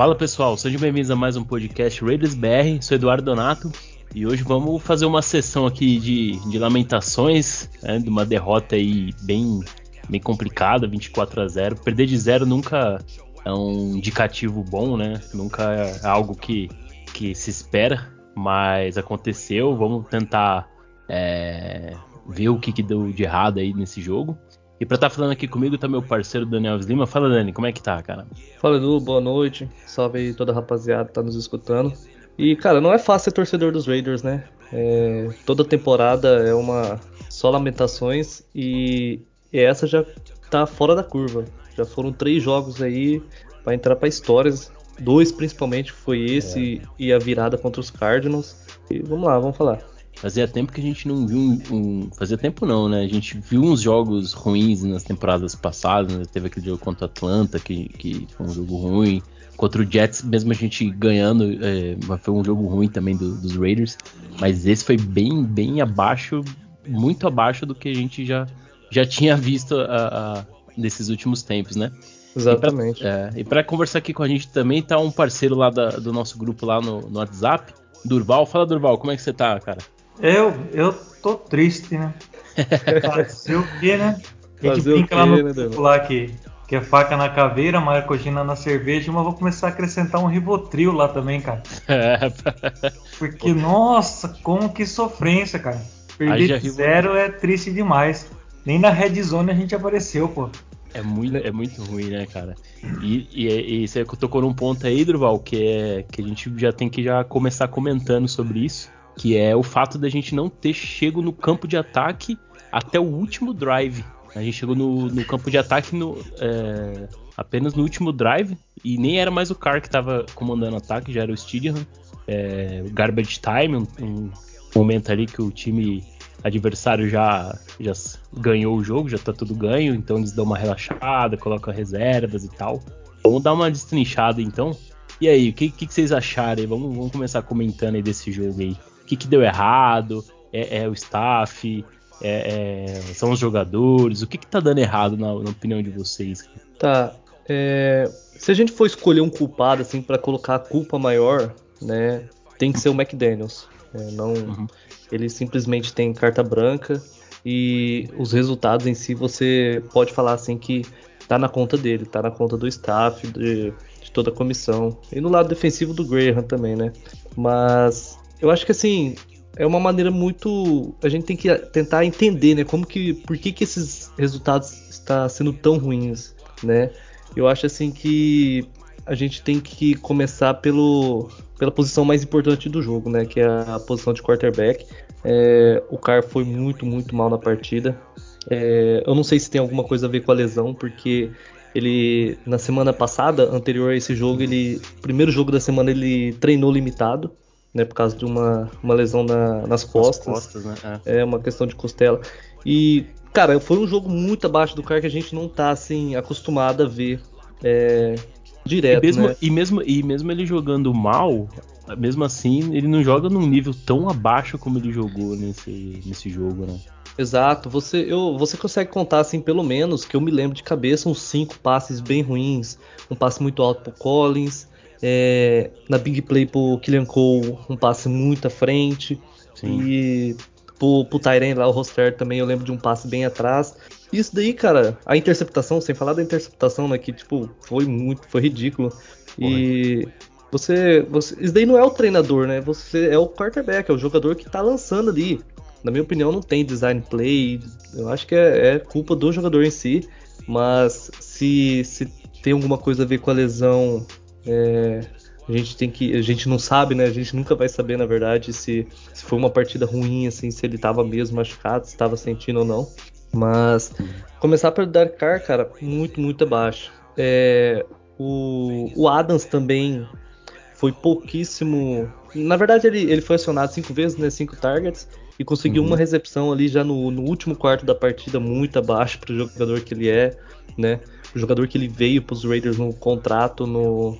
Fala pessoal, sejam bem-vindos a mais um podcast Raiders BR. Sou Eduardo Donato e hoje vamos fazer uma sessão aqui de, de lamentações, né, de uma derrota aí bem, bem complicada, 24 a 0. Perder de zero nunca é um indicativo bom, né? Nunca é algo que, que se espera, mas aconteceu. Vamos tentar é, ver o que, que deu de errado aí nesse jogo. E pra estar tá falando aqui comigo tá meu parceiro Daniel Lima. Fala, Dani, como é que tá, cara? Fala, Edu, boa noite. Salve aí toda a rapaziada que tá nos escutando. E, cara, não é fácil ser torcedor dos Raiders, né? É, toda temporada é uma só lamentações e, e essa já tá fora da curva. Já foram três jogos aí para entrar para histórias. Dois principalmente foi esse é. e a virada contra os Cardinals. E vamos lá, vamos falar. Fazia tempo que a gente não viu um, um, Fazia tempo não, né? A gente viu uns jogos ruins nas temporadas passadas. Né? Teve aquele jogo contra o Atlanta, que, que foi um jogo ruim. Contra o Jets, mesmo a gente ganhando, é, foi um jogo ruim também do, dos Raiders. Mas esse foi bem, bem abaixo, muito abaixo do que a gente já, já tinha visto a, a, nesses últimos tempos, né? Exatamente. E para é, conversar aqui com a gente também tá um parceiro lá da, do nosso grupo lá no, no WhatsApp, Durval. Fala, Durval, como é que você tá, cara? Eu, eu tô triste, né? Fazer o quê, né? A gente Fazer brinca lá no né, lá que, que é faca na caveira, marcogina na cerveja, mas vou começar a acrescentar um Rivotril lá também, cara. Porque, nossa, como que sofrência, cara. Perder de zero é triste demais. Nem na Red Zone a gente apareceu, pô. É muito, é muito ruim, né, cara? E, e, e você tocou num ponto aí, Durval, que é que a gente já tem que já começar comentando sobre isso que é o fato da gente não ter chego no campo de ataque até o último drive. A gente chegou no, no campo de ataque no, é, apenas no último drive e nem era mais o Carr que estava comandando o ataque, já era o Stidham. É, garbage time, um, um, momento ali que o time adversário já, já ganhou o jogo, já tá tudo ganho, então eles dão uma relaxada, colocam reservas e tal. Vamos dar uma destrinchada então. E aí, o que, que, que, vocês acharam? Vamos, vamos começar comentando aí desse jogo aí que, que deu errado, é, é o staff, é, é, são os jogadores, o que, que tá dando errado na, na opinião de vocês? Tá, é, se a gente for escolher um culpado assim para colocar a culpa maior, né, tem que ser o McDaniels. É, não, uhum. ele simplesmente tem carta branca e os resultados em si você pode falar assim que tá na conta dele, tá na conta do staff, de, de toda a comissão e no lado defensivo do Graham também, né? Mas eu acho que assim, é uma maneira muito. A gente tem que tentar entender, né? Como que. Por que, que esses resultados estão sendo tão ruins, né? Eu acho assim que a gente tem que começar pelo, pela posição mais importante do jogo, né? Que é a posição de quarterback. É, o Carr foi muito, muito mal na partida. É, eu não sei se tem alguma coisa a ver com a lesão, porque ele na semana passada, anterior a esse jogo, ele primeiro jogo da semana ele treinou limitado né, por causa de uma, uma lesão na, nas costas. costas né? é. é. uma questão de costela. E, cara, foi um jogo muito abaixo do cara que a gente não tá, assim, acostumado a ver é, direto, e mesmo, né? E mesmo, e mesmo ele jogando mal, mesmo assim, ele não joga num nível tão abaixo como ele jogou nesse, nesse jogo, né? Exato, você, eu, você consegue contar assim, pelo menos, que eu me lembro de cabeça, uns cinco passes bem ruins, um passe muito alto pro Collins, é, na big play pro Killian Cole, um passe muito à frente. Sim. E pro, pro Tyren lá, o Roster também, eu lembro de um passe bem atrás. Isso daí, cara, a interceptação, sem falar da interceptação, né, que tipo, foi muito, foi ridículo. E você, você, isso daí não é o treinador, né? Você é o quarterback, é o jogador que tá lançando ali. Na minha opinião, não tem design play. Eu acho que é, é culpa do jogador em si. Mas se, se tem alguma coisa a ver com a lesão é, a gente tem que. A gente não sabe, né? A gente nunca vai saber, na verdade, se, se foi uma partida ruim, assim, se ele tava mesmo machucado, se tava sentindo ou não. Mas começar pelo Dark Car, cara, muito, muito abaixo. É, o, o Adams também foi pouquíssimo. Na verdade, ele, ele foi acionado cinco vezes, né? Cinco targets. E conseguiu uhum. uma recepção ali já no, no último quarto da partida, muito abaixo para o jogador que ele é, né? O jogador que ele veio para os Raiders no contrato, no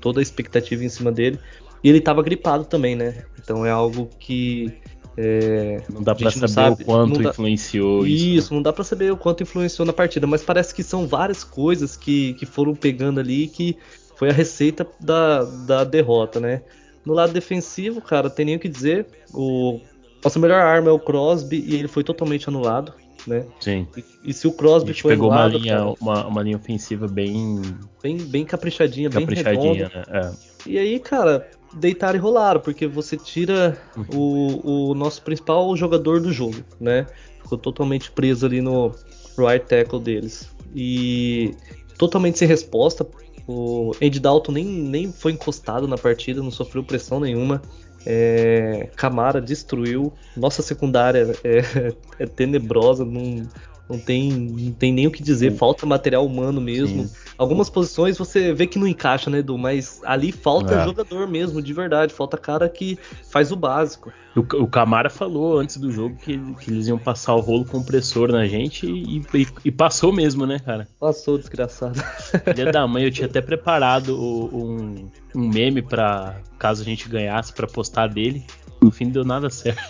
toda a expectativa em cima dele. E ele estava gripado também, né? Então é algo que é, não dá para saber sabe, o quanto dá, influenciou isso. Isso, né? não dá para saber o quanto influenciou na partida, mas parece que são várias coisas que, que foram pegando ali que foi a receita da, da derrota, né? No lado defensivo, cara, tem nem o que dizer. O nossa melhor arma é o Crosby e ele foi totalmente anulado, né? Sim. E, e se o Crosby foi pegou anulado, uma linha, cara, uma, uma linha ofensiva bem bem, bem caprichadinha, bem caprichadinha, redonda. né? É. E aí, cara, deitaram e rolaram, porque você tira o, o nosso principal jogador do jogo, né? Ficou totalmente preso ali no right tackle deles. E totalmente sem resposta. O Andy Dalton nem, nem foi encostado na partida, não sofreu pressão nenhuma. É, Camara destruiu. Nossa secundária é, é tenebrosa, não, não, tem, não tem nem o que dizer. Falta material humano mesmo. Sim. Algumas posições você vê que não encaixa, né, Edu? Mas ali falta É. jogador mesmo, de verdade. Falta cara que faz o básico. O, o Camara falou antes do jogo que, que eles iam passar o rolo compressor na gente e, e- e passou mesmo, né, cara? Passou, desgraçado. Filha da mãe, eu tinha até preparado um, um meme pra caso a gente ganhasse pra postar dele. No fim não deu nada certo.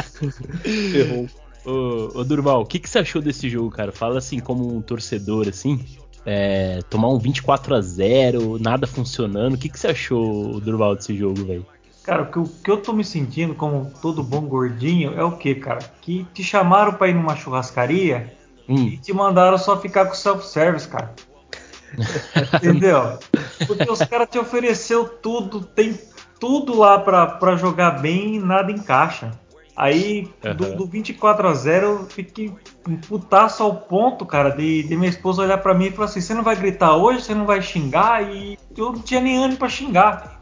Errou. Ô, ô Durval, o que, que você achou desse jogo, cara? Fala assim, como um torcedor, assim. é, tomar um 24 a 0 nada funcionando. O que, que você achou, Durval, desse jogo, velho? Cara, o que, eu- que eu tô me sentindo como todo bom gordinho é o que, cara? Que te chamaram pra ir numa churrascaria e Hum, te mandaram só ficar com self-service, cara. Entendeu? Porque os caras te ofereceu tudo, tem tudo lá pra, pra jogar bem e nada encaixa. Aí, do, Aham. do 24 a 0 eu fiquei um putaço ao ponto, cara, de, de minha esposa olhar pra mim e falar assim: você não vai gritar hoje, você não vai xingar? E eu não tinha nem ânimo pra xingar.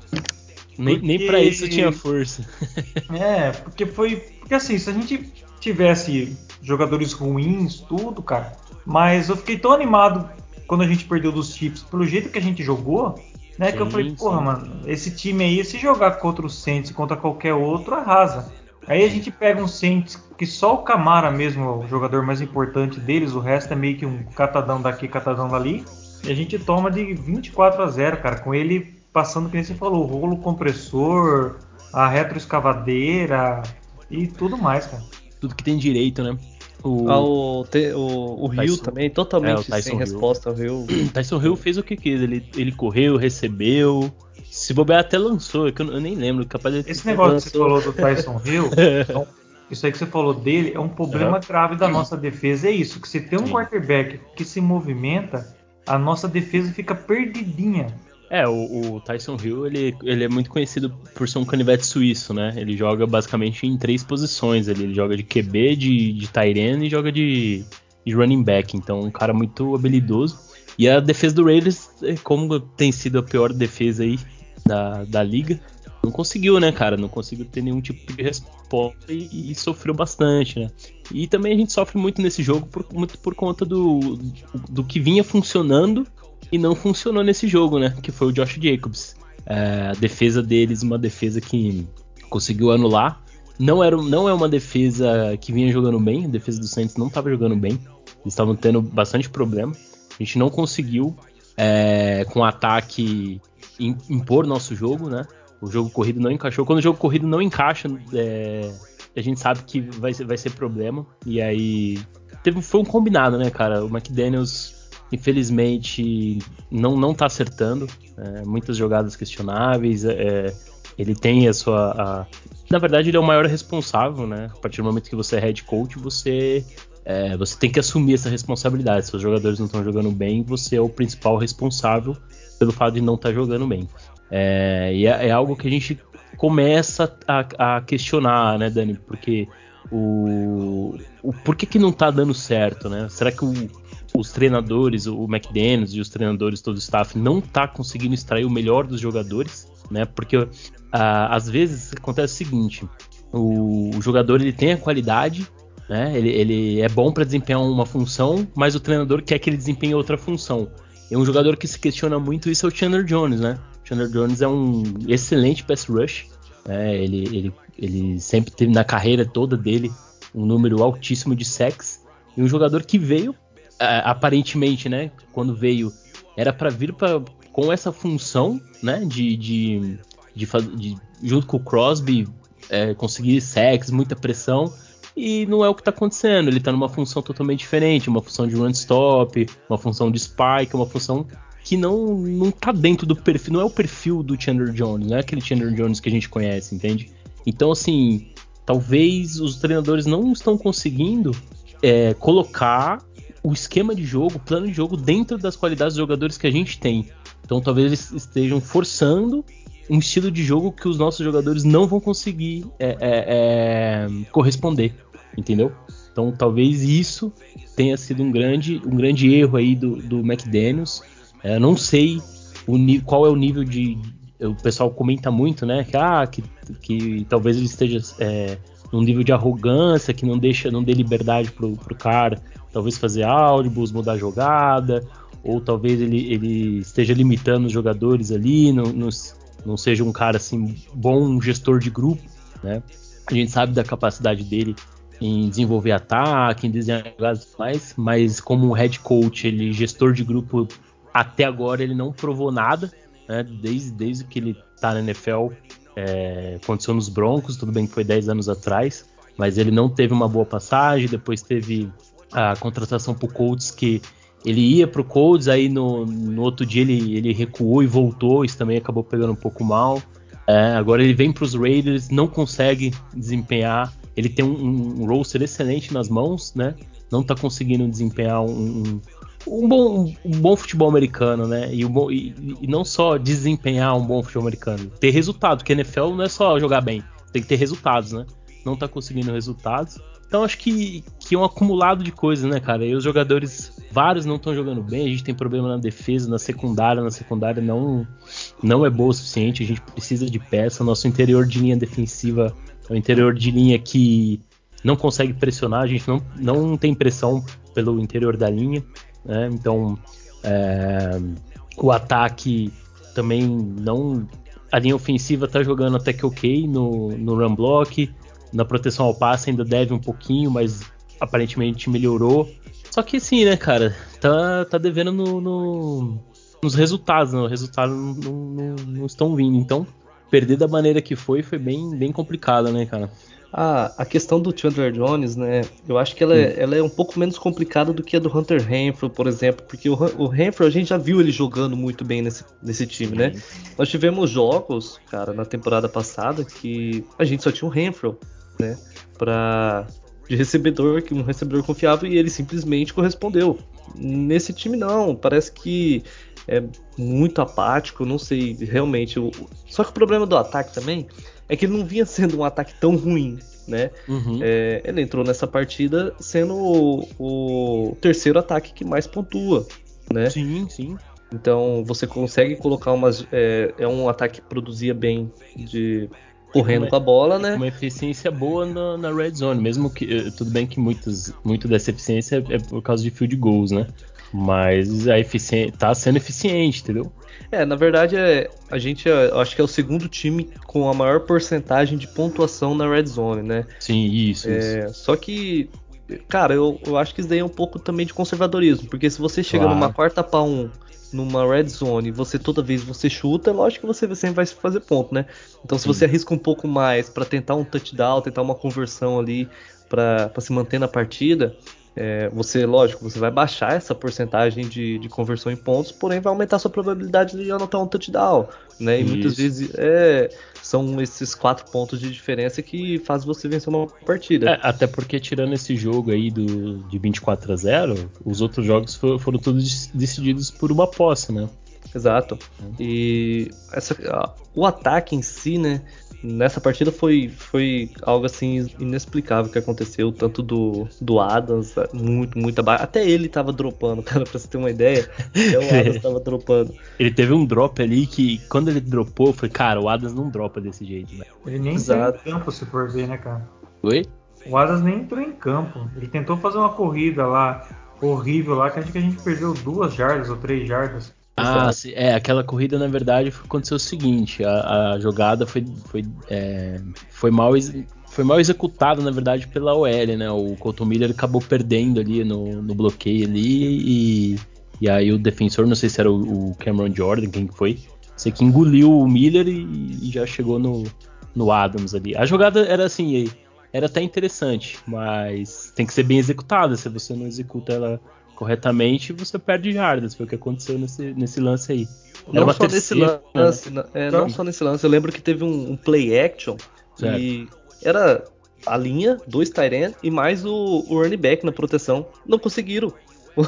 nem, nem porque- pra isso tinha força. É, porque foi. Porque assim, se a gente tivesse jogadores ruins, tudo, cara. Mas eu fiquei tão animado quando a gente perdeu dos Chiefs, pelo jeito que a gente jogou, né? que eu Sim, falei, porra, sim. mano, esse time aí, se jogar contra o Saints contra qualquer outro, arrasa. Aí a gente pega um Saints que só o Camara mesmo é o jogador mais importante deles, o resto é meio que um catadão daqui, catadão dali. E a gente toma de 24 a 0, cara, com ele passando, que nem você falou, o rolo compressor, a retroescavadeira e tudo mais, cara. Tudo que tem direito, né? O Ah, o, te- o, o Rio Tyson- também, É, totalmente Tyson sem Hill. resposta. O Rio. Tyson Hill fez o que quis. Ele, ele correu, recebeu. Se bobear, até lançou. é Eu, eu nem lembro. Capaz de Esse negócio que você lançou. falou do Tyson Hill, então, isso aí que você falou dele, é um problema grave da nossa defesa. É isso, que se tem um Sim. quarterback que se movimenta, a nossa defesa fica perdidinha. É, o, o Tyson Hill, ele, ele é muito conhecido por ser um canivete suíço, né? Ele joga basicamente em três posições. Ele, ele joga de QB, de, de e joga de, de running back. Então, um cara muito habilidoso. E a defesa do Raiders, como tem sido a pior defesa aí da, da liga, não conseguiu, né, cara? Não conseguiu ter nenhum tipo de resposta e, e sofreu bastante, né? E também a gente sofre muito nesse jogo por, muito por conta do, do que vinha funcionando e não funcionou nesse jogo, né? Que foi o Josh Jacobs. É, a defesa deles, uma defesa que conseguiu anular. Não, era, não é uma defesa que vinha jogando bem, a defesa do Saints não estava jogando bem. Eles estavam tendo bastante problema. A gente não conseguiu, é, com ataque, impor nosso jogo, né? O jogo corrido não encaixou. Quando o jogo corrido não encaixa, é, a gente sabe que vai ser, vai ser problema. E aí. Teve, foi um combinado, né, cara? O McDaniels infelizmente não não tá acertando é, muitas jogadas questionáveis é, ele tem a sua a- na verdade ele é o maior responsável né a partir do momento que você é head coach você é, você tem que assumir essa responsabilidade se os jogadores não estão jogando bem você é o principal responsável pelo fato de não estar jogando bem é, e é, é algo que a gente começa a, a questionar né Dani porque o, o por que, que não tá dando certo né será que o os treinadores, o McDaniels e os treinadores, todo o staff, não tá conseguindo extrair o melhor dos jogadores, né? Porque ah, às vezes acontece o seguinte: o, o jogador ele tem a qualidade, né? Ele, ele é bom para desempenhar uma função, mas o treinador quer que ele desempenhe outra função. E um jogador que se questiona muito isso é o Chandler Jones, né? O Chandler Jones é um excelente pass rush, né? Ele, ele, ele sempre teve na carreira toda dele um número altíssimo de sacks. E um jogador que veio aparentemente, né, quando veio, era para vir pra, com essa função, né, de, de, de, de junto com o Crosby é, conseguir sacks, muita pressão, e não é o que tá acontecendo. Ele tá numa função totalmente diferente, uma função de run stop, uma função de spike, uma função que não, não tá dentro do perfil, não é o perfil do Chandler Jones, não é aquele Chandler Jones que a gente conhece, entende? Então, assim, talvez os treinadores não estão conseguindo é, colocar o esquema de jogo, o plano de jogo dentro das qualidades dos jogadores que a gente tem. Então, talvez eles estejam forçando um estilo de jogo que os nossos jogadores não vão conseguir é, é, é corresponder, entendeu? Então, talvez isso tenha sido um grande, um grande erro aí do, do McDaniels. É, não sei o, qual é o nível de. O pessoal comenta muito, né? Que, ah, que, que talvez ele esteja é, num nível de arrogância que não deixa, não dê liberdade pro, pro cara, talvez fazer áudios, mudar a jogada, ou talvez ele, ele esteja limitando os jogadores ali, não, não, não seja um cara assim bom gestor de grupo, né? A gente sabe da capacidade dele em desenvolver ataque, em desenhar jogadas mais, mas como head coach, ele gestor de grupo até agora ele não provou nada, né? Desde, desde que ele tá na NFL, é, aconteceu nos Broncos, tudo bem que foi 10 anos atrás, mas ele não teve uma boa passagem, depois teve a contratação pro Colts que ele ia pro Colts, aí no, no outro dia ele, ele recuou e voltou, isso também acabou pegando um pouco mal. É, agora ele vem para os Raiders, não consegue desempenhar. Ele tem um, um roster excelente nas mãos, né? Não está conseguindo desempenhar um, um, bom, um bom futebol americano, né? E, e, e, não só desempenhar um bom futebol americano, ter resultado, porque NFL não é só jogar bem, tem que ter resultados, né? Não está conseguindo resultados. Então acho que, que é um acumulado de coisas, né, cara? E os jogadores, vários não estão jogando bem, a gente tem problema na defesa, na secundária, na secundária não, não é boa o suficiente, a gente precisa de peça. Nosso interior de linha defensiva é um interior de linha que não consegue pressionar, a gente não, não tem pressão pelo interior da linha, né? Então é, o ataque também não. A linha ofensiva tá jogando até que ok no, no run block na proteção ao passe ainda deve um pouquinho, mas aparentemente melhorou. Só que assim, né, cara, tá, tá devendo no, no nos resultados, né? Os resultados não, não, não, estão vindo. Então, perder da maneira que foi foi bem, bem complicado, né, cara? Ah, a questão do Chandler Jones, né? Eu acho que ela é, ela é um pouco menos complicada do que a do Hunter Renfrew, por exemplo, porque o, o Renfrew a gente já viu ele jogando muito bem nesse, nesse time, né? Nós tivemos jogos, cara, na temporada passada que a gente só tinha o Renfrew né? Para de recebedor, que um recebedor confiável e ele simplesmente correspondeu. Nesse time não, parece que é muito apático, não sei realmente. O... Só que o problema do ataque também é que ele não vinha sendo um ataque tão ruim, né? Uhum. É, ele entrou nessa partida sendo o, o, terceiro ataque que mais pontua, né? Sim, sim. Então você consegue colocar umas. É, é um ataque que produzia bem de correndo com a bola, né? Uma eficiência boa na, na, red zone, mesmo que eh, tudo bem que muitos, muito dessa eficiência é por causa de field goals, né? Mas a eficiência tá sendo eficiente, entendeu? É, na verdade é, a gente é, acho que é o segundo time com a maior porcentagem de pontuação na red zone, né? Sim, isso. É, isso. Só que cara, eu, eu acho que isso daí é um pouco também de conservadorismo, porque se você chega claro. numa quarta para um numa red zone você toda vez você chuta, é lógico que você sempre vai fazer ponto, né? Então se Sim. você arrisca um pouco mais para tentar um touchdown, tentar uma conversão ali para se manter na partida, é, você, lógico, você vai baixar essa porcentagem de, de, conversão em pontos, porém vai aumentar a sua probabilidade de anotar um touchdown, né? E Isso. muitas vezes é, são esses quatro pontos de diferença que faz você vencer uma partida. É, até porque tirando esse jogo aí do, de 24 a 0, os outros jogos foram, foram todos decididos por uma posse, né? Exato. E essa, o ataque em si, né? nessa partida foi, foi algo assim inexplicável que aconteceu, tanto do, do Adams, muito, muito abaixo. Até ele tava dropando, cara, pra você ter uma ideia. Até o Adams tava dropando. Ele teve um drop ali que, quando ele dropou, foi, cara, o Adams não dropa desse jeito, né? Ele nem Exato. entrou em campo, se for ver, né, cara? Oi? O Adams nem entrou em campo. Ele tentou fazer uma corrida lá, horrível lá, que acho que a gente perdeu duas jardas ou três jardas. Ah, sim, é, aquela corrida na verdade aconteceu o seguinte, a, a jogada foi, foi, é, foi, mal, foi mal executada na verdade pela OL, né? O Colton Miller acabou perdendo ali no, no bloqueio ali e, e aí o defensor, não sei se era o, o Cameron Jordan, quem foi, sei que engoliu o Miller e, e, já chegou no, no Adams ali. A jogada era assim, era até interessante, mas tem que ser bem executada, se você não executa ela corretamente, você perde jardas. Foi o que aconteceu nesse, nesse lance aí. Não só nesse lance, né? é, não só nesse lance. Eu lembro que teve um, um play action certo. e era a linha, dois Tyrant e mais o, o running back na proteção. Não conseguiram.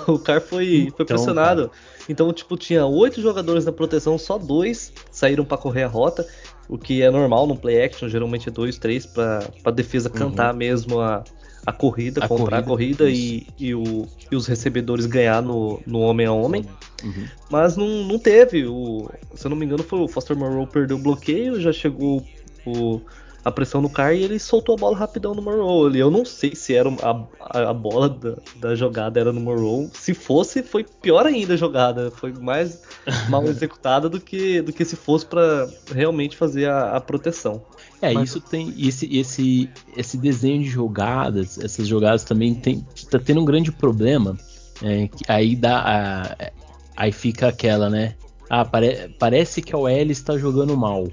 O cara foi, foi então, pressionado. Cara. Então, tipo, tinha oito jogadores na proteção, só dois saíram para correr a rota, o que é normal no play action, geralmente é dois, três para defesa uhum. cantar mesmo a, a corrida, a comprar corrida, a corrida e, e, o, e, os recebedores ganhar no, no homem a homem. Uhum. Mas não, não teve. O, se eu não me engano, foi o Foster Monroe perdeu o bloqueio, já chegou o a pressão no Car e ele soltou a bola rapidão no Monroe. Eu não sei se era a, a, a bola da, da, jogada era no Monroe. Se fosse, foi pior ainda a jogada. Foi mais mal executada do que, do que se fosse para realmente fazer a, a proteção. É, Mas... isso tem. Esse, esse, esse desenho de jogadas, essas jogadas também tem, tá tendo um grande problema. É, aí dá. A, aí fica aquela, né? Ah, pare, parece que a OL está jogando mal.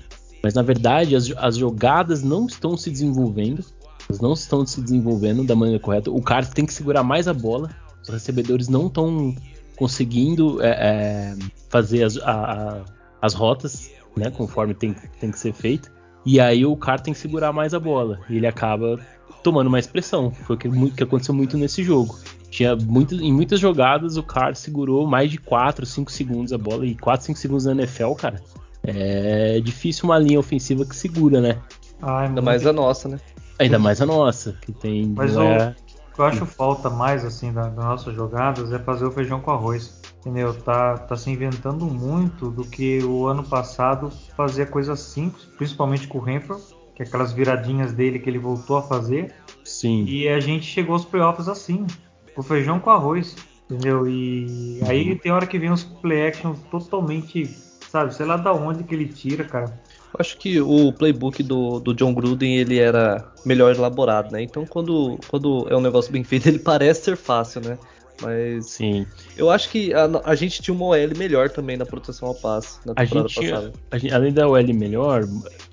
Mas na verdade as, as jogadas não estão se desenvolvendo. Elas não estão se desenvolvendo da maneira correta. O cara tem que segurar mais a bola. Os recebedores não estão conseguindo é, é, fazer as, a, a, as rotas, né, conforme tem, tem que ser feito. E aí o cara tem que segurar mais a bola. E ele acaba tomando mais pressão. Foi o que, que aconteceu muito nesse jogo. Tinha muito, em muitas jogadas o cara segurou mais de 4, 5 segundos a bola. E 4, 5 segundos na NFL, cara, é difícil uma linha ofensiva que segura, né? Ah, é Ainda mais a nossa, né? Ainda mais a nossa, que tem. Mas o é... que eu acho falta mais assim das nossas jogadas é fazer o feijão com arroz. Entendeu? Tá, tá se inventando muito do que o ano passado fazia coisas simples, principalmente com o Renfro, que é aquelas viradinhas dele que ele voltou a fazer. Sim. E a gente chegou aos playoffs assim, o feijão com arroz. Entendeu? E aí tem hora que vem uns play action totalmente sabe? Sei lá da onde que ele tira, cara. Eu acho que o playbook do, do John Gruden ele era melhor elaborado, né? Então quando, quando é um negócio bem feito, ele parece ser fácil, né? Mas Sim. eu acho que a, a gente tinha uma OL melhor também na proteção ao passe na temporada a gente, passada. A gente, além da OL melhor,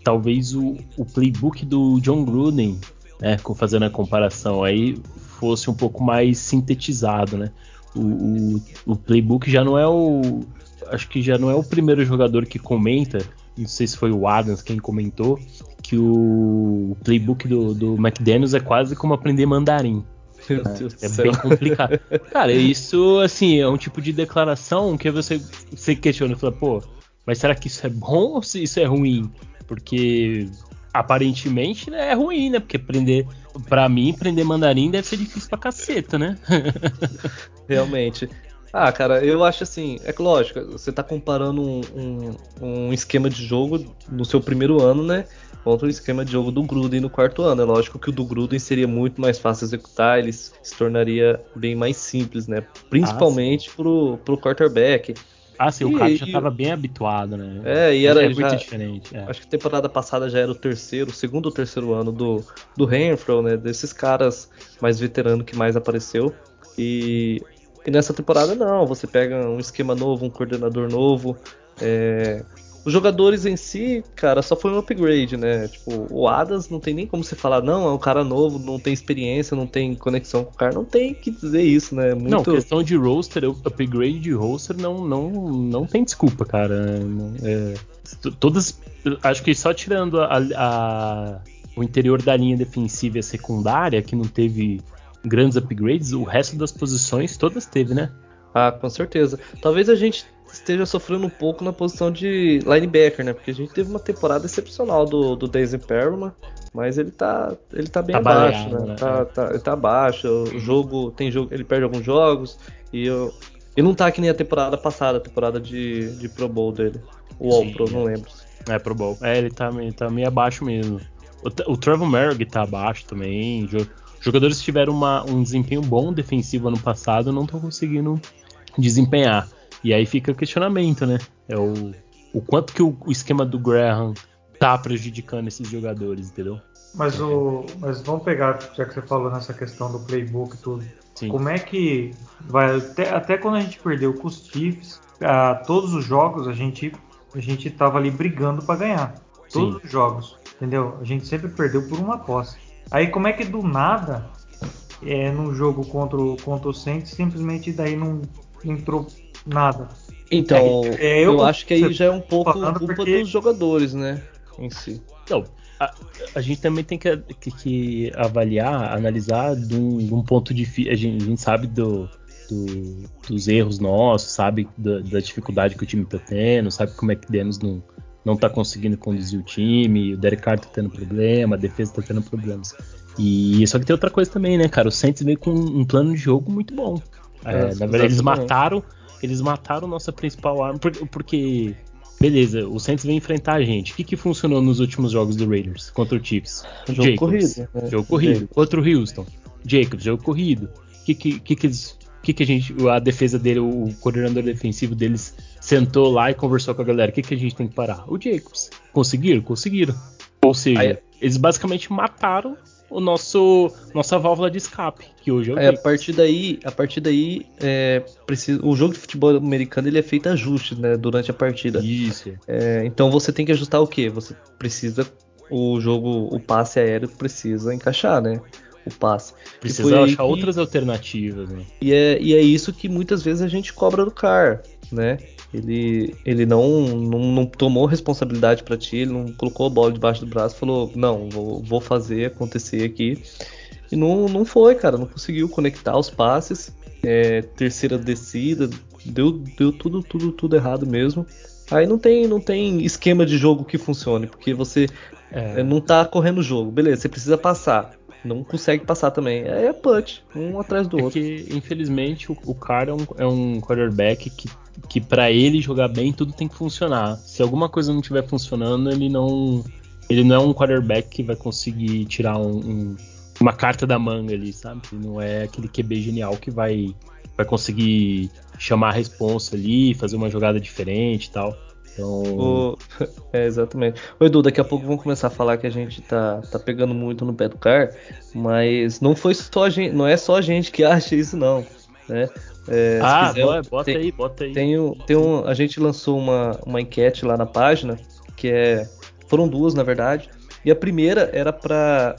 talvez o, o playbook do John Gruden, né, fazendo a comparação aí, fosse um pouco mais sintetizado, né? O, o, o playbook já não é o acho que já não é o primeiro jogador que comenta, não sei se foi o Adams quem comentou, que o playbook do, do McDaniels é quase como aprender mandarim. Meu é, Deus é bem complicado. Cara, isso, assim, é um tipo de declaração que você, você questiona e fala, pô, mas será que isso é bom ou se isso é ruim? Porque aparentemente né, é ruim, né? Porque aprender, para mim, aprender mandarim deve ser difícil pra caceta, né? Realmente. Ah, cara, eu acho assim, é lógico, você tá comparando um, um, um, esquema de jogo no seu primeiro ano, né? Contra o esquema de jogo do Gruden no quarto ano. É lógico que o do Gruden seria muito mais fácil executar, ele se tornaria bem mais simples, né? Principalmente ah, pro, pro quarterback. Ah, sim, e, o cara já estava bem habituado, né? É, e era é muito diferente. É. Acho que temporada passada já era o terceiro, segundo ou terceiro ano do, do Renfro, né? Desses caras mais veteranos que mais apareceu. E e nessa temporada não, você pega um esquema novo, um coordenador novo. É... Os jogadores em si, cara, só foi um upgrade, né? Tipo, o Adams não tem nem como você falar, não, é um cara novo, não tem experiência, não tem conexão com o cara. Não tem que dizer isso, né? Muito... Não, questão de roster, upgrade de roster não, não, não tem desculpa, cara. É, todas. Acho que só tirando a, a, o interior da linha defensiva e a secundária, que não teve grandes upgrades, o resto das posições todas teve, né? Ah, com certeza. Talvez a gente esteja sofrendo um pouco na posição de linebacker, né? Porque a gente teve uma temporada excepcional do, do Daisy Perlman, mas ele tá, ele tá bem tá abaixo, né? né? Tá, tá, ele tá abaixo. O jogo tem jogo, ele perde alguns jogos e eu, ele não tá que nem a temporada passada, a temporada de, de Pro Bowl dele. O All Pro, não lembro. É, Pro Bowl. É, ele tá, ele tá meio abaixo mesmo. O, o Trevor Merrick tá abaixo também. Jogadores que tiveram uma, um desempenho bom defensivo ano passado não estão conseguindo desempenhar. E aí fica o questionamento, né? É o, o quanto que o, o esquema do Graham tá prejudicando esses jogadores, entendeu? Mas o, mas vamos pegar, já que você falou nessa questão do playbook e tudo. Sim. Como é que vai até, até quando a gente perdeu com os Chiefs, a, todos os jogos a gente a gente tava ali brigando para ganhar. Todos Sim. os jogos, entendeu? A gente sempre perdeu por uma posse. Aí como é que do nada é, no jogo contra o, contra o Saints, simplesmente daí não entrou nada. Então, é, eu, eu acho que aí já é um pouco culpa porque... dos jogadores, né? Em si. Então, a, a, gente também tem que, que, que avaliar, analisar de um, de um ponto de a gente, a gente sabe do, do, dos erros nossos, sabe da, da, dificuldade que o time tá tendo, sabe como é que Dennis não, não tá conseguindo conduzir o time, o Derek Carr tá tendo problema, a defesa tá tendo problemas. E só que tem outra coisa também, né, cara? O Saints veio com um plano de jogo muito bom. É, é, na verdade, eles mataram, eles mataram nossa principal arma, porque, Beleza, o Saints vem enfrentar a gente. O que, que funcionou nos últimos jogos do Raiders contra o Chiefs? Jogo Jacobs, corrido. Né? Jogo corrido. Contra o Houston. Jacobs, jogo corrido. O que, que, que, que eles que, que a gente, a defesa dele, o coordenador defensivo deles sentou lá e conversou com a galera. O que, que a gente tem que parar? O Jacobs. Conseguiram? Conseguiram. Ou seja, Aí, eles basicamente mataram o nosso nossa válvula de escape, que hoje é é, a partir daí, a partir daí é, precisa, o jogo de futebol americano ele é feito ajustes, né, durante a partida. Isso. É, então você tem que ajustar o que? Você precisa o jogo, o passe aéreo precisa encaixar, né? O passe. Precisa achar outras alternativas, né? E é, e é isso que muitas vezes a gente cobra do car, né? Ele, ele não, não, não tomou responsabilidade para ti, ele não colocou a bola debaixo do braço falou: Não, vou, vou fazer acontecer aqui. E não, não foi, cara, não conseguiu conectar os passes. É, terceira descida, deu, deu tudo, tudo, tudo errado mesmo. Aí não tem, não tem esquema de jogo que funcione, porque você é. não tá correndo o jogo. Beleza, você precisa passar não consegue passar também. É, é punch, um atrás do é outro. Que, infelizmente, o, o cara é um, é um quarterback que, que para ele jogar bem, tudo tem que funcionar. Se alguma coisa não estiver funcionando, ele não. Ele não é um quarterback que vai conseguir tirar um, um, uma carta da manga ali, sabe? Não é aquele QB genial que vai, vai conseguir chamar a responsa ali, fazer uma jogada diferente e tal. Então... O... É, exatamente. O Edu, daqui a pouco vamos começar a falar que a gente tá, tá pegando muito no pé do car, mas não foi só a gente, não é só a gente que acha isso, não. Né? É, ah, quiser, bota tem, aí, bota aí. Tem, tem um, a gente lançou uma, uma enquete lá na página, que é. Foram duas, na verdade. E a primeira era para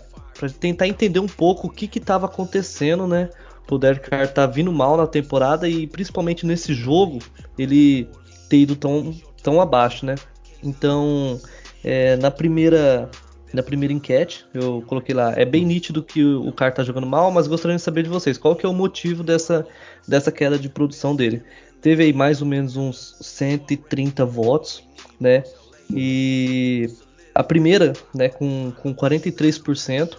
tentar entender um pouco o que estava acontecendo, né? O Derek Carr tá vindo mal na temporada e principalmente nesse jogo ele ter ido tão, tão abaixo, né? Então, é, na primeira na primeira enquete, eu coloquei lá, é bem nítido que o, cara tá jogando mal, mas gostaria de saber de vocês, qual que é o motivo dessa, dessa queda de produção dele? Teve aí mais ou menos uns 130 votos, né? E a primeira, né, com, com 43%,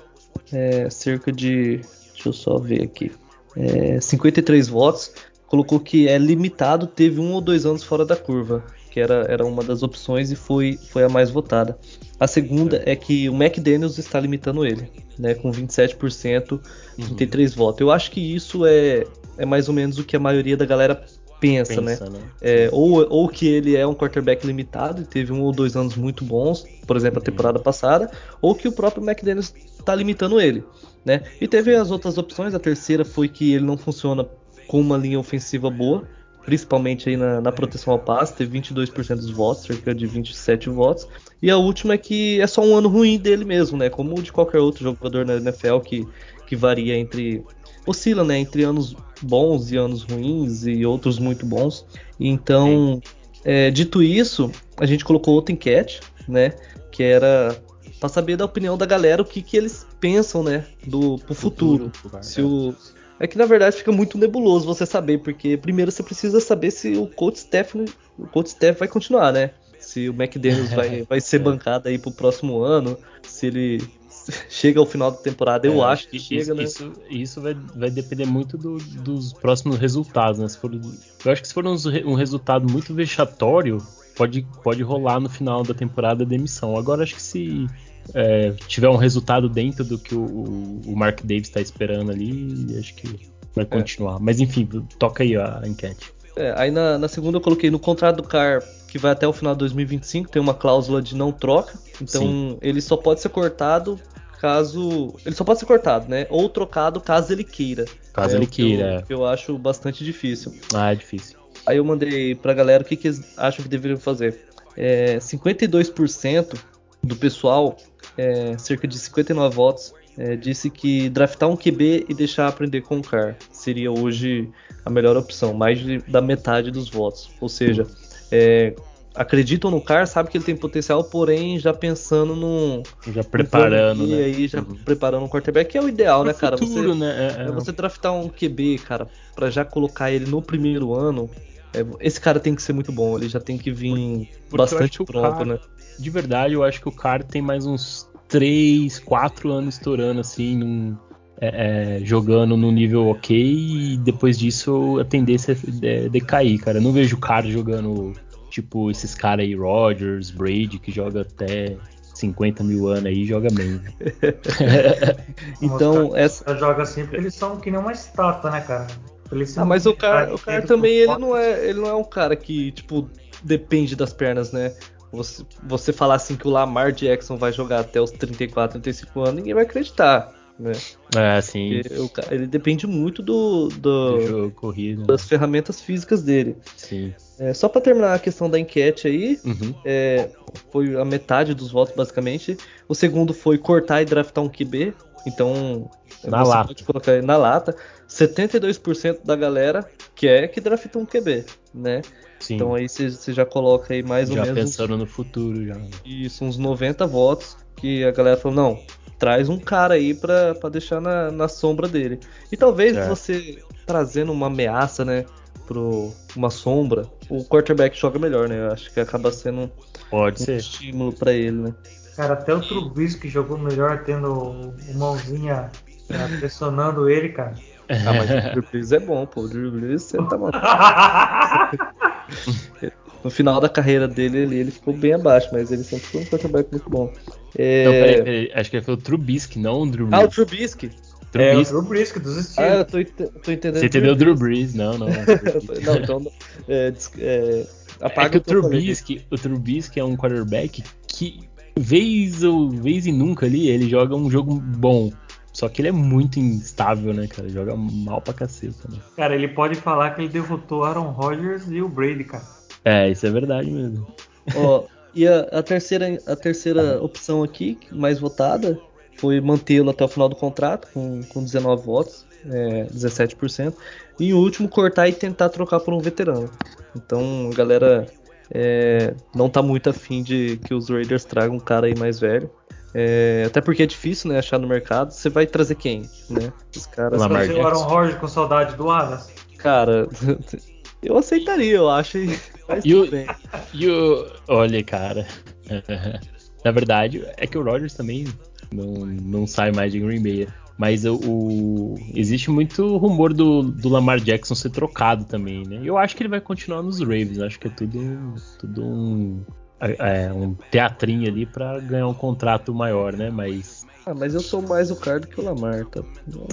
é, cerca de, deixa eu só ver aqui, é, 53 votos, colocou que é limitado, teve um ou dois anos fora da curva que era, era uma das opções e foi, foi a mais votada. A segunda é, que o McDaniels está limitando ele, né, com 27%, 33 uhum. votos. Eu acho que isso é, é mais ou menos o que a maioria da galera pensa, né? pensa né? né? É, ou, ou que ele é um quarterback limitado e teve um ou dois anos muito bons, por exemplo, a uhum. temporada passada, ou que o próprio McDaniels está limitando ele, né? E teve as outras opções, a terceira foi que ele não funciona com uma linha ofensiva boa, principalmente aí na, na proteção ao passe, teve 22% dos votos, cerca de 27 votos. E a última é que é só um ano ruim dele mesmo, né? Como de qualquer outro jogador na NFL que, que varia entre. oscila, né? Entre anos bons e anos ruins e outros muito bons. Então, é, dito isso, a gente colocou outra enquete, né? Que era para saber da opinião da galera o que, que eles pensam, né? Do pro futuro. futuro se o é que na verdade fica muito nebuloso você saber, porque primeiro você precisa saber se o coach Steph, o coach Steph vai continuar, né? Se o McDaniels vai, vai ser bancado aí pro próximo ano, se ele chega ao final da temporada, eu é, acho que isso, chega, né? Isso, isso vai, vai depender muito do, dos próximos resultados, né? Se for, eu acho que se for um, um resultado muito vexatório, pode, pode rolar no final da temporada a demissão. Agora acho que se é, tiver um resultado dentro do que o, o Mark Davis está esperando ali, acho que vai é. continuar. É. Mas enfim, toca aí a, enquete. É, aí na, na, segunda eu coloquei no contrato do Car, que vai até o final de 2025, tem uma cláusula de não troca. Então Sim. ele só pode ser cortado caso. Ele só pode ser cortado, né? Ou trocado caso ele queira. Caso é, ele queira. Que eu, que eu acho bastante difícil. Ah, é difícil. Aí eu mandei pra galera o que, que eles acham que deveriam fazer. É, 52% do pessoal é, cerca de 59 votos, é, disse que draftar um QB e deixar aprender com o Carr seria hoje a melhor opção, mais de, da metade dos votos. Ou seja, é, acreditam no Carr, sabe que ele tem potencial, porém já pensando no. Já preparando, no né? aí, já uhum. preparando um quarterback, que é o ideal, né, cara? Futuro, você, né? É, é, você draftar um QB, cara, para já colocar ele no primeiro ano. É, esse cara tem que ser muito bom, ele já tem que vir Porque bastante pronto, né? De verdade, eu acho que o cara tem mais uns 3, 4 anos estourando assim, num, é, é, jogando no nível ok, e depois disso a tendência é decair, cara. Eu não vejo o cara jogando tipo esses caras aí, Rogers, Brady, que joga até 50 mil anos aí joga bem. então, essa. Joga assim porque eles são que nem uma estátua, né, cara? ah, mas o cara, o cara também ele não, é, ele não é um cara que, tipo, depende das pernas, né? Você, você falar assim que o Lamar Jackson vai jogar até os 34, 35 anos, ninguém vai acreditar. Né? É, sim. ele depende muito do, do, do jogo das ferramentas físicas dele. Sim. É, só para terminar a questão da enquete aí, uhum. é, foi a metade dos votos basicamente. O segundo foi cortar e draftar um QB. Então, na lata. pode colocar aí na lata. 72% da galera quer que drafte um QB, né? Sim. Então aí você já coloca aí mais já ou menos. Já pensando no futuro já. Isso, uns 90 votos que a galera falou, não, traz um cara aí pra, pra deixar na, na sombra dele. E talvez é. você trazendo uma ameaça, né? Pro uma sombra, o quarterback joga melhor, né? Eu acho que acaba sendo Pode um ser. estímulo para ele, né? Cara, até o Trubisky jogou melhor tendo o mãozinha né, pressionando ele, cara. Ah, mas o Drew Brees é bom, pô. O Drew Brees, você tá maluco. no final da carreira dele, ele, ele ficou bem abaixo, mas ele sempre foi um quarterback muito bom. É... Não, peraí, peraí, acho que foi o Trubisky, não o Drew Brees. Ah, o Trubisky. Trubisky. É, o Drew Brees dos Steelers. Ah, eu tô, tô entendendo. Você entendeu o Drew Brees, não, não. não, então. É, é, apaga é que o Trubisky, o Trubisky é um quarterback que, vez ou vez e nunca ali, ele joga um jogo bom. Só que ele é muito instável, né, cara? Joga mal pra caceta, né? Cara, ele pode falar que ele derrotou Aaron Rodgers e o Brady, cara. É, isso é verdade mesmo. Ó, e a, a, terceira, a terceira opção aqui, mais votada, foi mantê-lo até o final do contrato, com, com 19 votos, é, 17%. E o último, cortar e tentar trocar por um veterano. Então, a galera é, não tá muito afim de que os Raiders tragam um cara aí mais velho. É, até porque é difícil, né, achar no mercado. Você vai trazer quem, né? Os caras. Lamar o Aaron Rodgers com saudade do Aras? Cara, eu aceitaria, eu acho. E o, e o, olha, cara. Na verdade, é que o Rodgers também não, não sai mais de Green Bay. Mas o, o, existe muito rumor do, do Lamar Jackson ser trocado também, né? Eu acho que ele vai continuar nos Ravens. Acho que é tudo, tudo um, é, um teatrinho ali para ganhar um contrato maior, né? Mas. Ah, mas eu sou mais o cara do que o Lamar, tá?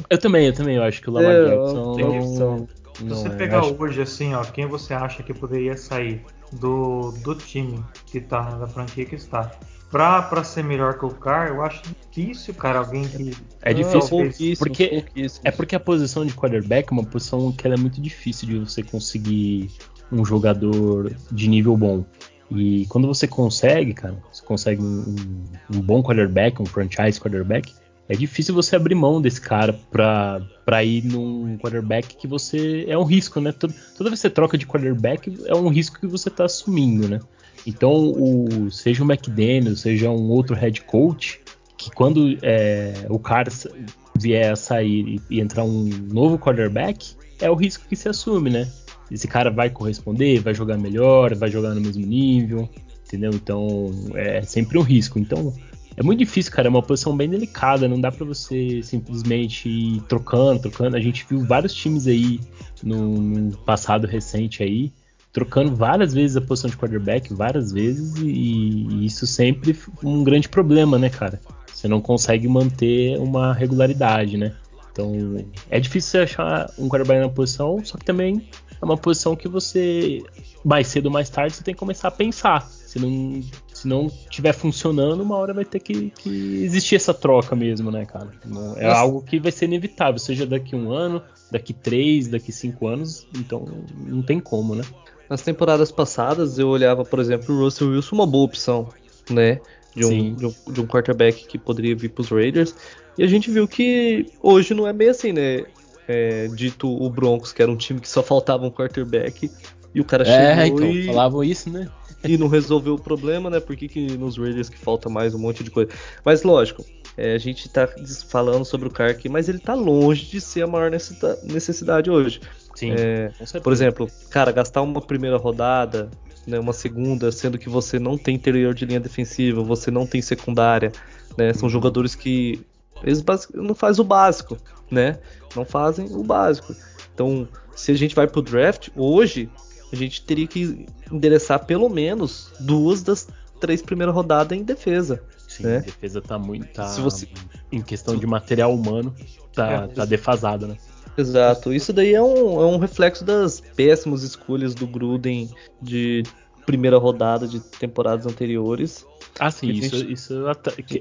Eu também, eu também. Eu acho que o Lamar é, Jackson. Não, não, Se você é, pegar acho... hoje, assim, ó, quem você acha que poderia sair do, do time que tá, da franquia que está? Pra, pra ser melhor que o Carr, eu acho difícil, cara, alguém que. É difícil, não, porque é porque a posição de quarterback é uma posição que é muito difícil de você conseguir um jogador de nível bom. E quando você consegue, cara, você consegue um, um bom quarterback, um franchise quarterback, é difícil você abrir mão desse cara pra, pra ir num quarterback que você. É um risco, né? Toda, toda vez que você troca de quarterback, é um risco que você tá assumindo, né? Então, o, seja o McDaniel, seja um outro head coach, que quando é, o cara vier a sair e, e entrar um novo quarterback, é o risco que se assume, né? Esse cara vai corresponder, vai jogar melhor, vai jogar no mesmo nível, entendeu? Então é sempre um risco. Então é muito difícil, cara, é uma posição bem delicada, não dá para você simplesmente ir trocando, trocando. A gente viu vários times aí no, no, passado recente aí, trocando várias vezes a posição de quarterback, várias vezes, e, e isso sempre um grande problema, né, cara? Você não consegue manter uma regularidade, né? Então é difícil você achar um quarterback na posição, só que também é uma posição que você, mais cedo ou mais tarde, você tem que começar a pensar. Se não, se não tiver funcionando, uma hora vai ter que, que existir essa troca mesmo, né, cara? É algo que vai ser inevitável, seja daqui um ano, daqui três, daqui cinco anos, então não tem como, né? Nas temporadas passadas, eu olhava, por exemplo, o Russell Wilson uma boa opção, né? De um, de um, de um quarterback que poderia vir para os Raiders. E a gente viu que hoje não é bem assim, né? É, dito o Broncos, que era um time que só faltava um quarterback, e o cara é, chegou então, e... falavam isso, né? e não resolveu o problema, né? Por que, que nos Raiders que falta mais um monte de coisa? Mas lógico, é, a gente tá falando sobre o aqui, mas ele tá longe de ser a maior necessidade hoje. Sim. É, por exemplo, cara, gastar uma primeira rodada, né, uma segunda, sendo que você não tem interior de linha defensiva, você não tem secundária, né? São uhum. jogadores que eles não fazem o básico, né? Não fazem o básico. Então, se a gente vai pro draft hoje, a gente teria que endereçar pelo menos duas das três primeiras rodadas em defesa. Sim, né? a defesa tá muito. Tá, Se você... Em questão de material humano, tá, é, tá defasada, né? Exato. Isso daí é um, é um reflexo das péssimas escolhas do Gruden de primeira rodada de temporadas anteriores. Ah, sim, isso, gente... isso,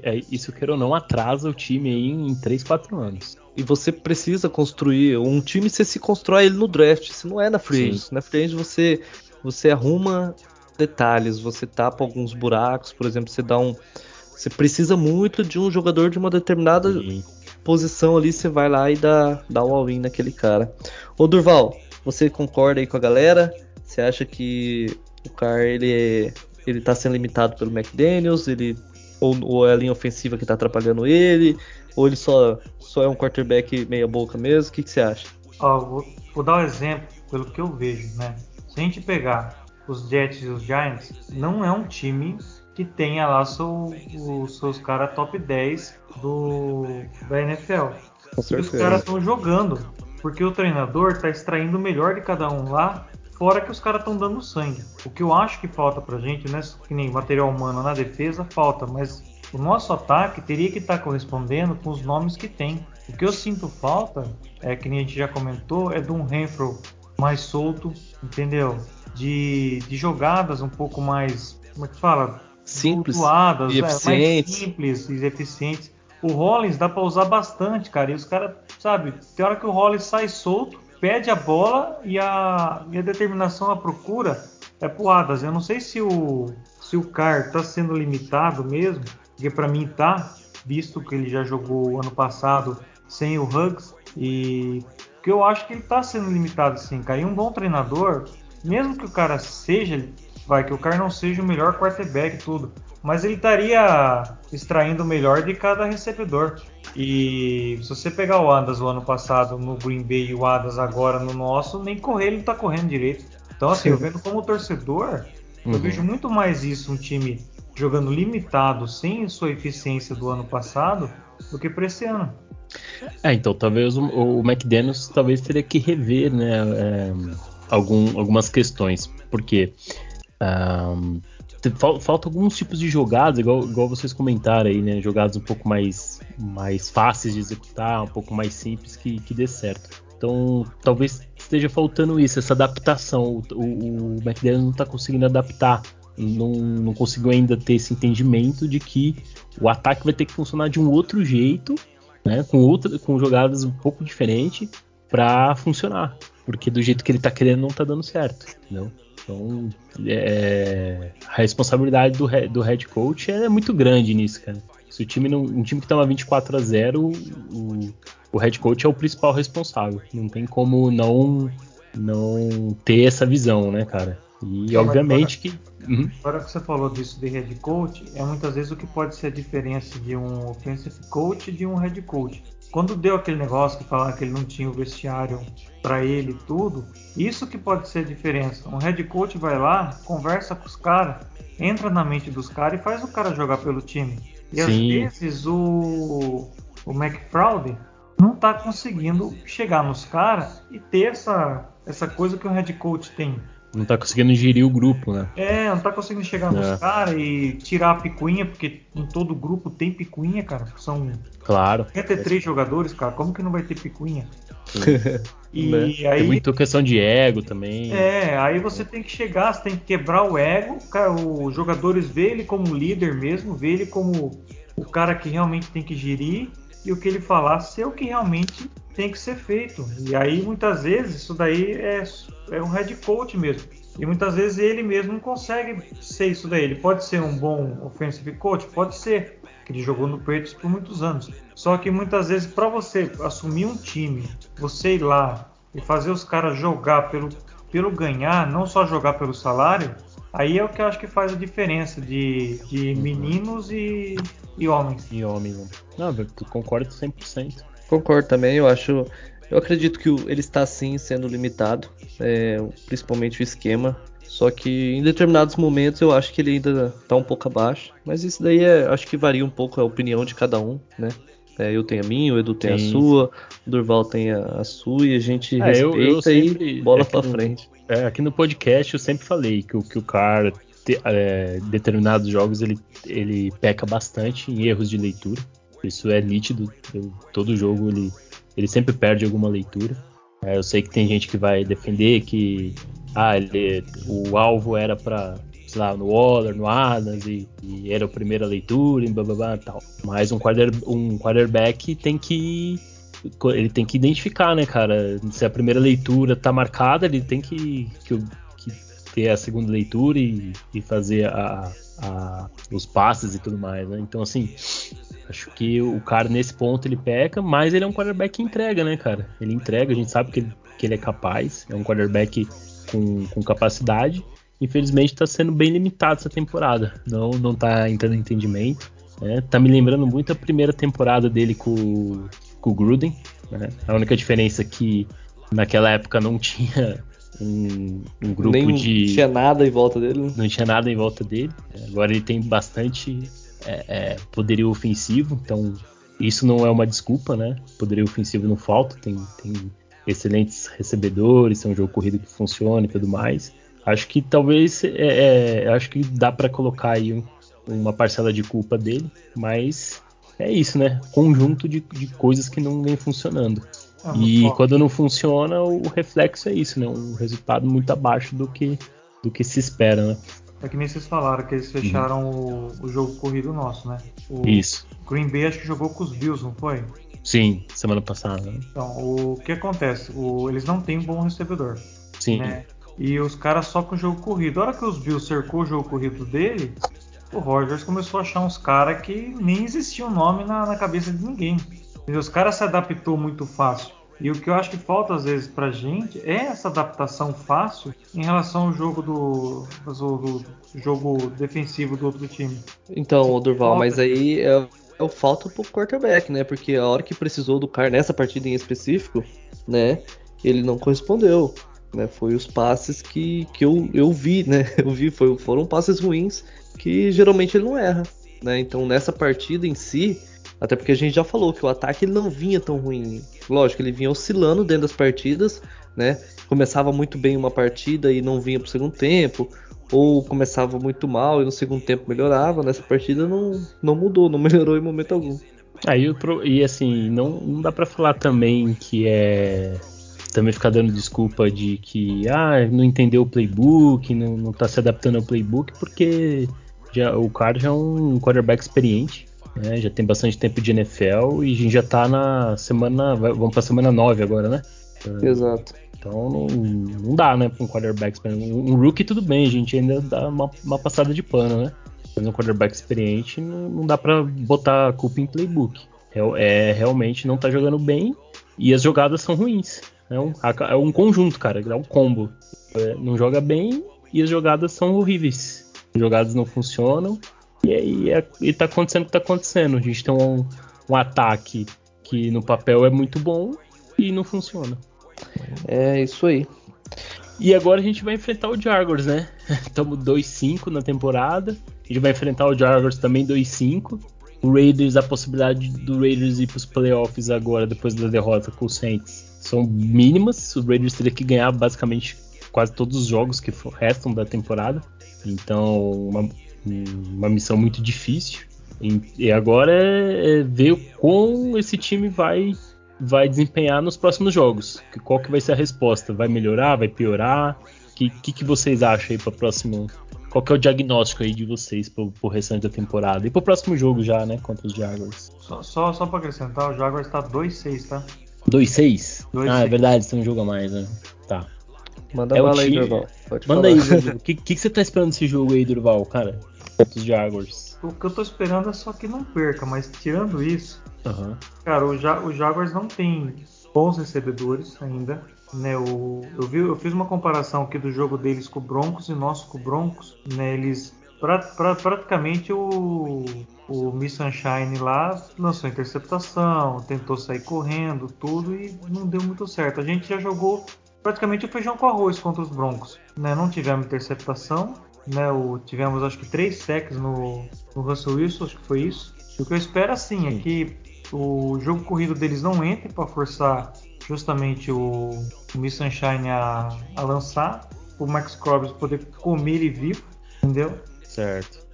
é, isso, queira ou não, atrasa o time aí em 3, 4 anos. E você precisa construir. Um time você se constrói ele no draft, se não é na free Na free você, você arruma detalhes, você tapa alguns buracos, por exemplo, você dá um. Você precisa muito de um jogador de uma determinada Sim. posição ali, você vai lá e dá, dá o all-in naquele cara. Ô Durval, você concorda aí com a galera? Você acha que o Carr ele, ele tá sendo limitado pelo McDaniels? Ele, ou, ou é a linha ofensiva que tá atrapalhando ele? Ou ele só, só é um quarterback meia boca mesmo? O que, que você acha? Ó, vou, vou, dar um exemplo pelo que eu vejo, né? Se a gente pegar os Jets e os Giants, não é um time que tenha lá seu, os seus caras top 10 do, da NFL. Os caras estão jogando, porque o treinador está extraindo o melhor de cada um lá, fora que os caras estão dando sangue. O que eu acho que falta pra gente, né? Que nem material humano na defesa, falta, mas o nosso ataque teria que estar tá correspondendo com os nomes que tem. O que eu sinto falta, é que nem a gente já comentou, é de um Renfro mais solto, entendeu? De, de jogadas um pouco mais, como é que fala? Simples flutuadas, e é, mais simples e eficientes. O Rollins dá para usar bastante, cara. E os caras, sabe, tem hora que o Rollins sai solto, pede a bola e a, e a determinação, a procura é poadas. Eu não sei se o, se o Car está sendo limitado mesmo, porque para mim tá, visto que ele já jogou ano passado sem o Hugs e que eu acho que ele tá sendo limitado sim, cara. E um bom treinador, mesmo que o cara seja, vai que o cara não seja o melhor quarterback tudo, mas ele estaria extraindo o melhor de cada recebedor. E se você pegar o Adas o ano passado no Green Bay e o Adas agora no nosso, nem correr ele tá correndo direito. Então assim, eu vendo como torcedor, uhum. eu vejo muito mais isso um time jogando limitado, sem sua eficiência do ano passado, do que para esse ano. É, então talvez o, o McDaniels talvez teria que rever, né, é, algum, algumas questões, porque um, falta alguns tipos de jogadas, igual, igual vocês comentaram aí, né, jogadas um pouco mais, mais fáceis de executar, um pouco mais simples que, que dê certo. Então talvez esteja faltando isso, essa adaptação. O, o, o McDaniels não está conseguindo adaptar não, não conseguiu ainda ter esse entendimento de que o ataque vai ter que funcionar de um outro jeito, né, com, outra, com jogadas um pouco diferentes para funcionar, porque do jeito que ele está querendo não está dando certo, entendeu? Então, é, a responsabilidade do, do head coach é muito grande nisso, cara. Se o time não, um time que toma 24 a 0, o, o head coach é o principal responsável. Não tem como não não ter essa visão, né, cara? E obviamente que. Uhum. Agora que você falou disso de head coach, é muitas vezes o que pode ser a diferença de um offensive coach e de um head coach. Quando deu aquele negócio que falaram que ele não tinha o vestiário para ele e tudo, isso que pode ser a diferença. Um head coach vai lá, conversa com os caras, entra na mente dos caras e faz o cara jogar pelo time. E Sim. às vezes o, o McFraud não tá conseguindo chegar nos caras e ter essa, essa coisa que um head coach tem não tá conseguindo gerir o grupo, né? É, não tá conseguindo chegar nos é. caras e tirar a picuinha, porque em todo grupo tem picuinha, cara. São claro. 53 é. jogadores, cara. Como que não vai ter picuinha? e né? aí. Tem muita questão de ego também. É, aí você tem que chegar, você tem que quebrar o ego. Cara, os jogadores vê ele como líder mesmo, vê ele como o cara que realmente tem que gerir e o que ele falar ser o que realmente tem que ser feito. E aí muitas vezes isso daí é, é um head coach mesmo. E muitas vezes ele mesmo não consegue ser isso daí. Ele pode ser um bom offensive coach, pode ser, que ele jogou no Patriots por muitos anos. Só que muitas vezes para você assumir um time, você ir lá e fazer os caras jogar pelo, pelo ganhar, não só jogar pelo salário, aí é o que eu acho que faz a diferença de, de meninos e, e homens. E homens, né? Não, eu concordo 100%. Concordo também, eu acho eu acredito que ele está sim sendo limitado, é, principalmente o esquema. Só que em determinados momentos eu acho que ele ainda está um pouco abaixo. Mas isso daí é, acho que varia um pouco a opinião de cada um, né? É, eu tenho a minha, o Edu tem sim. a sua, o Durval tem a, a, sua e a gente é, respeita eu, eu sempre, e bola para frente. É, aqui no podcast eu sempre falei que, que o cara, te, é, determinados jogos, ele, ele peca bastante em erros de leitura. Isso é nítido. Eu, todo jogo ele ele sempre perde alguma leitura. É, eu sei que tem gente que vai defender que ah, ele, o alvo era para sei lá, no Waller, no Adams, e, e, era a primeira leitura, e blá blá blá tal. Mas um, quarter, um quarterback tem que. Ele tem que identificar, né, cara? Se a primeira leitura tá marcada, ele tem que, que, que ter a segunda leitura e, e fazer a, a, os passes e tudo mais, né? Então, assim, Acho que o cara nesse ponto ele peca, mas ele é um quarterback que entrega, né, cara? Ele entrega, a gente sabe que ele, que ele é capaz, é um quarterback com, com capacidade. Infelizmente está sendo bem limitado essa temporada. Não, não tá entrando em entendimento. Né? Tá me lembrando muito a primeira temporada dele com, com o Gruden. Né? A única diferença é que naquela época não tinha um, um grupo Nem de. Não tinha nada em volta dele. Não tinha nada em volta dele. Agora ele tem bastante é, é, poderio ofensivo, então isso não é uma desculpa, né? Poderio ofensivo não falta, tem, tem excelentes recebedores, é um jogo corrido que funciona e tudo mais. Acho que talvez, é, é acho que dá para colocar aí um, uma parcela de culpa dele, mas é isso, né? Conjunto de, de coisas que não vem funcionando. Ah, e quando não funciona, o reflexo é isso, né? Um resultado muito abaixo do que, do que se espera, né? É que nem vocês falaram, que eles fecharam uhum. o, o, jogo corrido nosso, né? O Isso. Green Bay acho que jogou com os Bills, não foi? Sim, semana passada. Então, o que acontece? O, eles não têm um bom recebedor. Sim. Né? E os caras só com o jogo corrido. A hora que os Bills cercou o jogo corrido dele, o Rogers começou a achar uns caras que nem existia um nome na, na cabeça de ninguém. Os caras se adaptou muito fácil. E o que eu acho que falta às vezes pra gente é essa adaptação fácil em relação ao jogo do, do, do jogo defensivo do outro time. Então, Durval, falta. mas aí é, é falta pro quarterback, né? Porque a hora que precisou do cara nessa partida em específico, né? Ele não correspondeu. Né, foi os passes que, que eu, eu vi, né? Eu vi, foi, foram passes ruins que geralmente ele não erra. Né? Então nessa partida em si, até porque a gente já falou que o ataque não vinha tão ruim. Lógico, ele vinha oscilando dentro das partidas, né? Começava muito bem uma partida e não vinha pro segundo tempo, ou começava muito mal e no segundo tempo melhorava. Nessa partida não, não mudou, não melhorou em momento algum. Aí e assim, não, não dá para falar também que é também ficar dando desculpa de que ah, não entendeu o playbook, não, não tá se adaptando ao playbook, porque já, o cara já é um quarterback experiente né? Já tem bastante tempo de NFL e a gente já tá na semana. Vamos pra semana 9 agora, né? Exato. Então não, não dá, né, pra um quarterback Um, um rookie tudo bem, a gente ainda dá uma, uma passada de pano, né? Mas um quarterback experiente não, não dá pra botar a culpa em playbook. É, é, realmente não tá jogando bem e as jogadas são ruins. É um, é um conjunto, cara, é um combo. É, não joga bem e as jogadas são horríveis. As jogadas não funcionam e aí é, e tá acontecendo o que tá acontecendo. A gente tem um, um ataque que no papel é muito bom e não funciona. É isso aí. E agora a gente vai enfrentar o Jaguars, né? Estamos 2-5 na temporada. A gente vai enfrentar o Jaguars também 2-5. O Raiders, a possibilidade do Raiders ir para os playoffs agora, depois da derrota com o Saints, são mínimas. O Raiders teria que ganhar basicamente quase todos os jogos que restam da temporada. Então, uma, uma missão muito difícil. E agora é, é ver como esse time vai vai desempenhar nos próximos jogos. Qual que vai ser a resposta? Vai melhorar? Vai piorar? O que, que, que, vocês acham aí para próximo? Qual que é o diagnóstico aí de vocês pro, pro restante da temporada? E pro próximo jogo já, né? Contra os Jaguars. Só, só, só pra acrescentar, o Jaguars tá 2-6, tá? 2-6? Ah, é verdade, tem um jogo a mais, né? Tá. Manda é bala aí, Durval. Pode Manda falar. aí, o que, que, que, você tá esperando desse jogo aí, Durval, cara? Os Jaguars. O que eu tô esperando é só que não perca, mas tirando isso, uhum. cara, o, ja o Jaguars não tem bons recebedores ainda. Né, o, eu, vi, eu fiz uma comparação aqui do jogo deles com o Broncos e nosso com o Broncos. Né, eles pra, pra, praticamente o, o Miss Sunshine lá lançou interceptação, tentou sair correndo, tudo e não deu muito certo. A gente já jogou praticamente o feijão com arroz contra os Broncos. Né? Não tivemos interceptação, né? O, tivemos acho que três sacks no, no Russell Wilson, acho que foi isso. O que eu espero assim é que o jogo corrido deles não entre para forçar justamente o, o Miss Sunshine a, a lançar, o Max Crosby poder comer ele vivo, entendeu? Certo.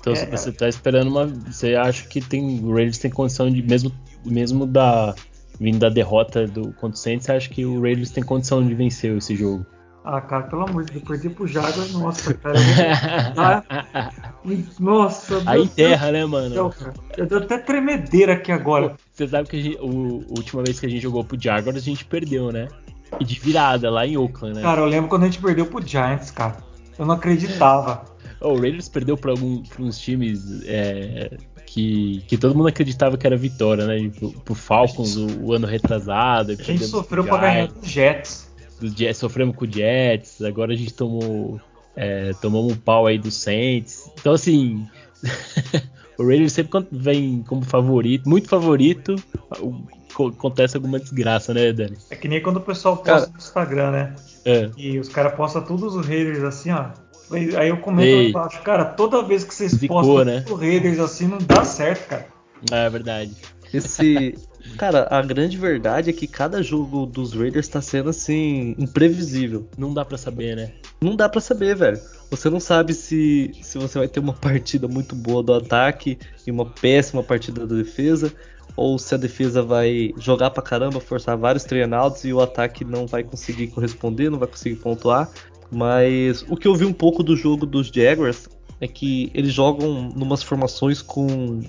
Então é, você está esperando uma. Você acha que tem. O Raiders tem condição de, mesmo, mesmo da, vindo da derrota do contra o Saints, você acha que o Raiders tem condição de vencer esse jogo? Ah, cara, pelo amor de Deus, perder pro Jaguars, nossa, cara. nossa, Aí enterra, né, mano? Céu, eu dou até tremedeira aqui agora. Você sabe que a, gente, o, a última vez que a gente jogou pro Jaguars, a gente perdeu, né? E de virada, lá em Oakland, né? Cara, eu lembro quando a gente perdeu pro Giants, cara. Eu não acreditava. Oh, o Raiders perdeu para alguns times é, que, que todo mundo acreditava que era vitória, né? Pro, pro Falcons o, o, ano retrasado. A gente sofreu para ganhar do Jets. Do Jets. Sofremos com o Jets, agora a gente tomou. É, tomamos um pau aí do Saints. Então, assim. o Raiders sempre vem como favorito, muito favorito. Acontece alguma desgraça, né, Dani? É que nem quando o pessoal posta cara, no Instagram, né? É. E os caras postam todos os Raiders assim, ó Aí eu comento Ei. embaixo, cara, toda vez que vocês Zicou, postam né? Raiders assim, não dá certo, cara. É verdade. Esse. Cara, a grande verdade é que cada jogo dos Raiders tá sendo assim, imprevisível. Não dá para saber, né? Não dá para saber, velho. Você não sabe se, se você vai ter uma partida muito boa do ataque e uma péssima partida da defesa, ou se a defesa vai jogar pra caramba, forçar vários treináuts e o ataque não vai conseguir corresponder, não vai conseguir pontuar. Mas o que eu vi um pouco do jogo dos Jaguars é que eles jogam numas formações com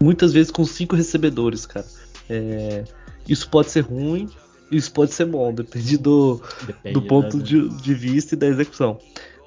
muitas vezes com cinco recebedores, cara. É, isso pode ser ruim, isso pode ser bom, depende do, depende, do ponto de, de, vista e da execução.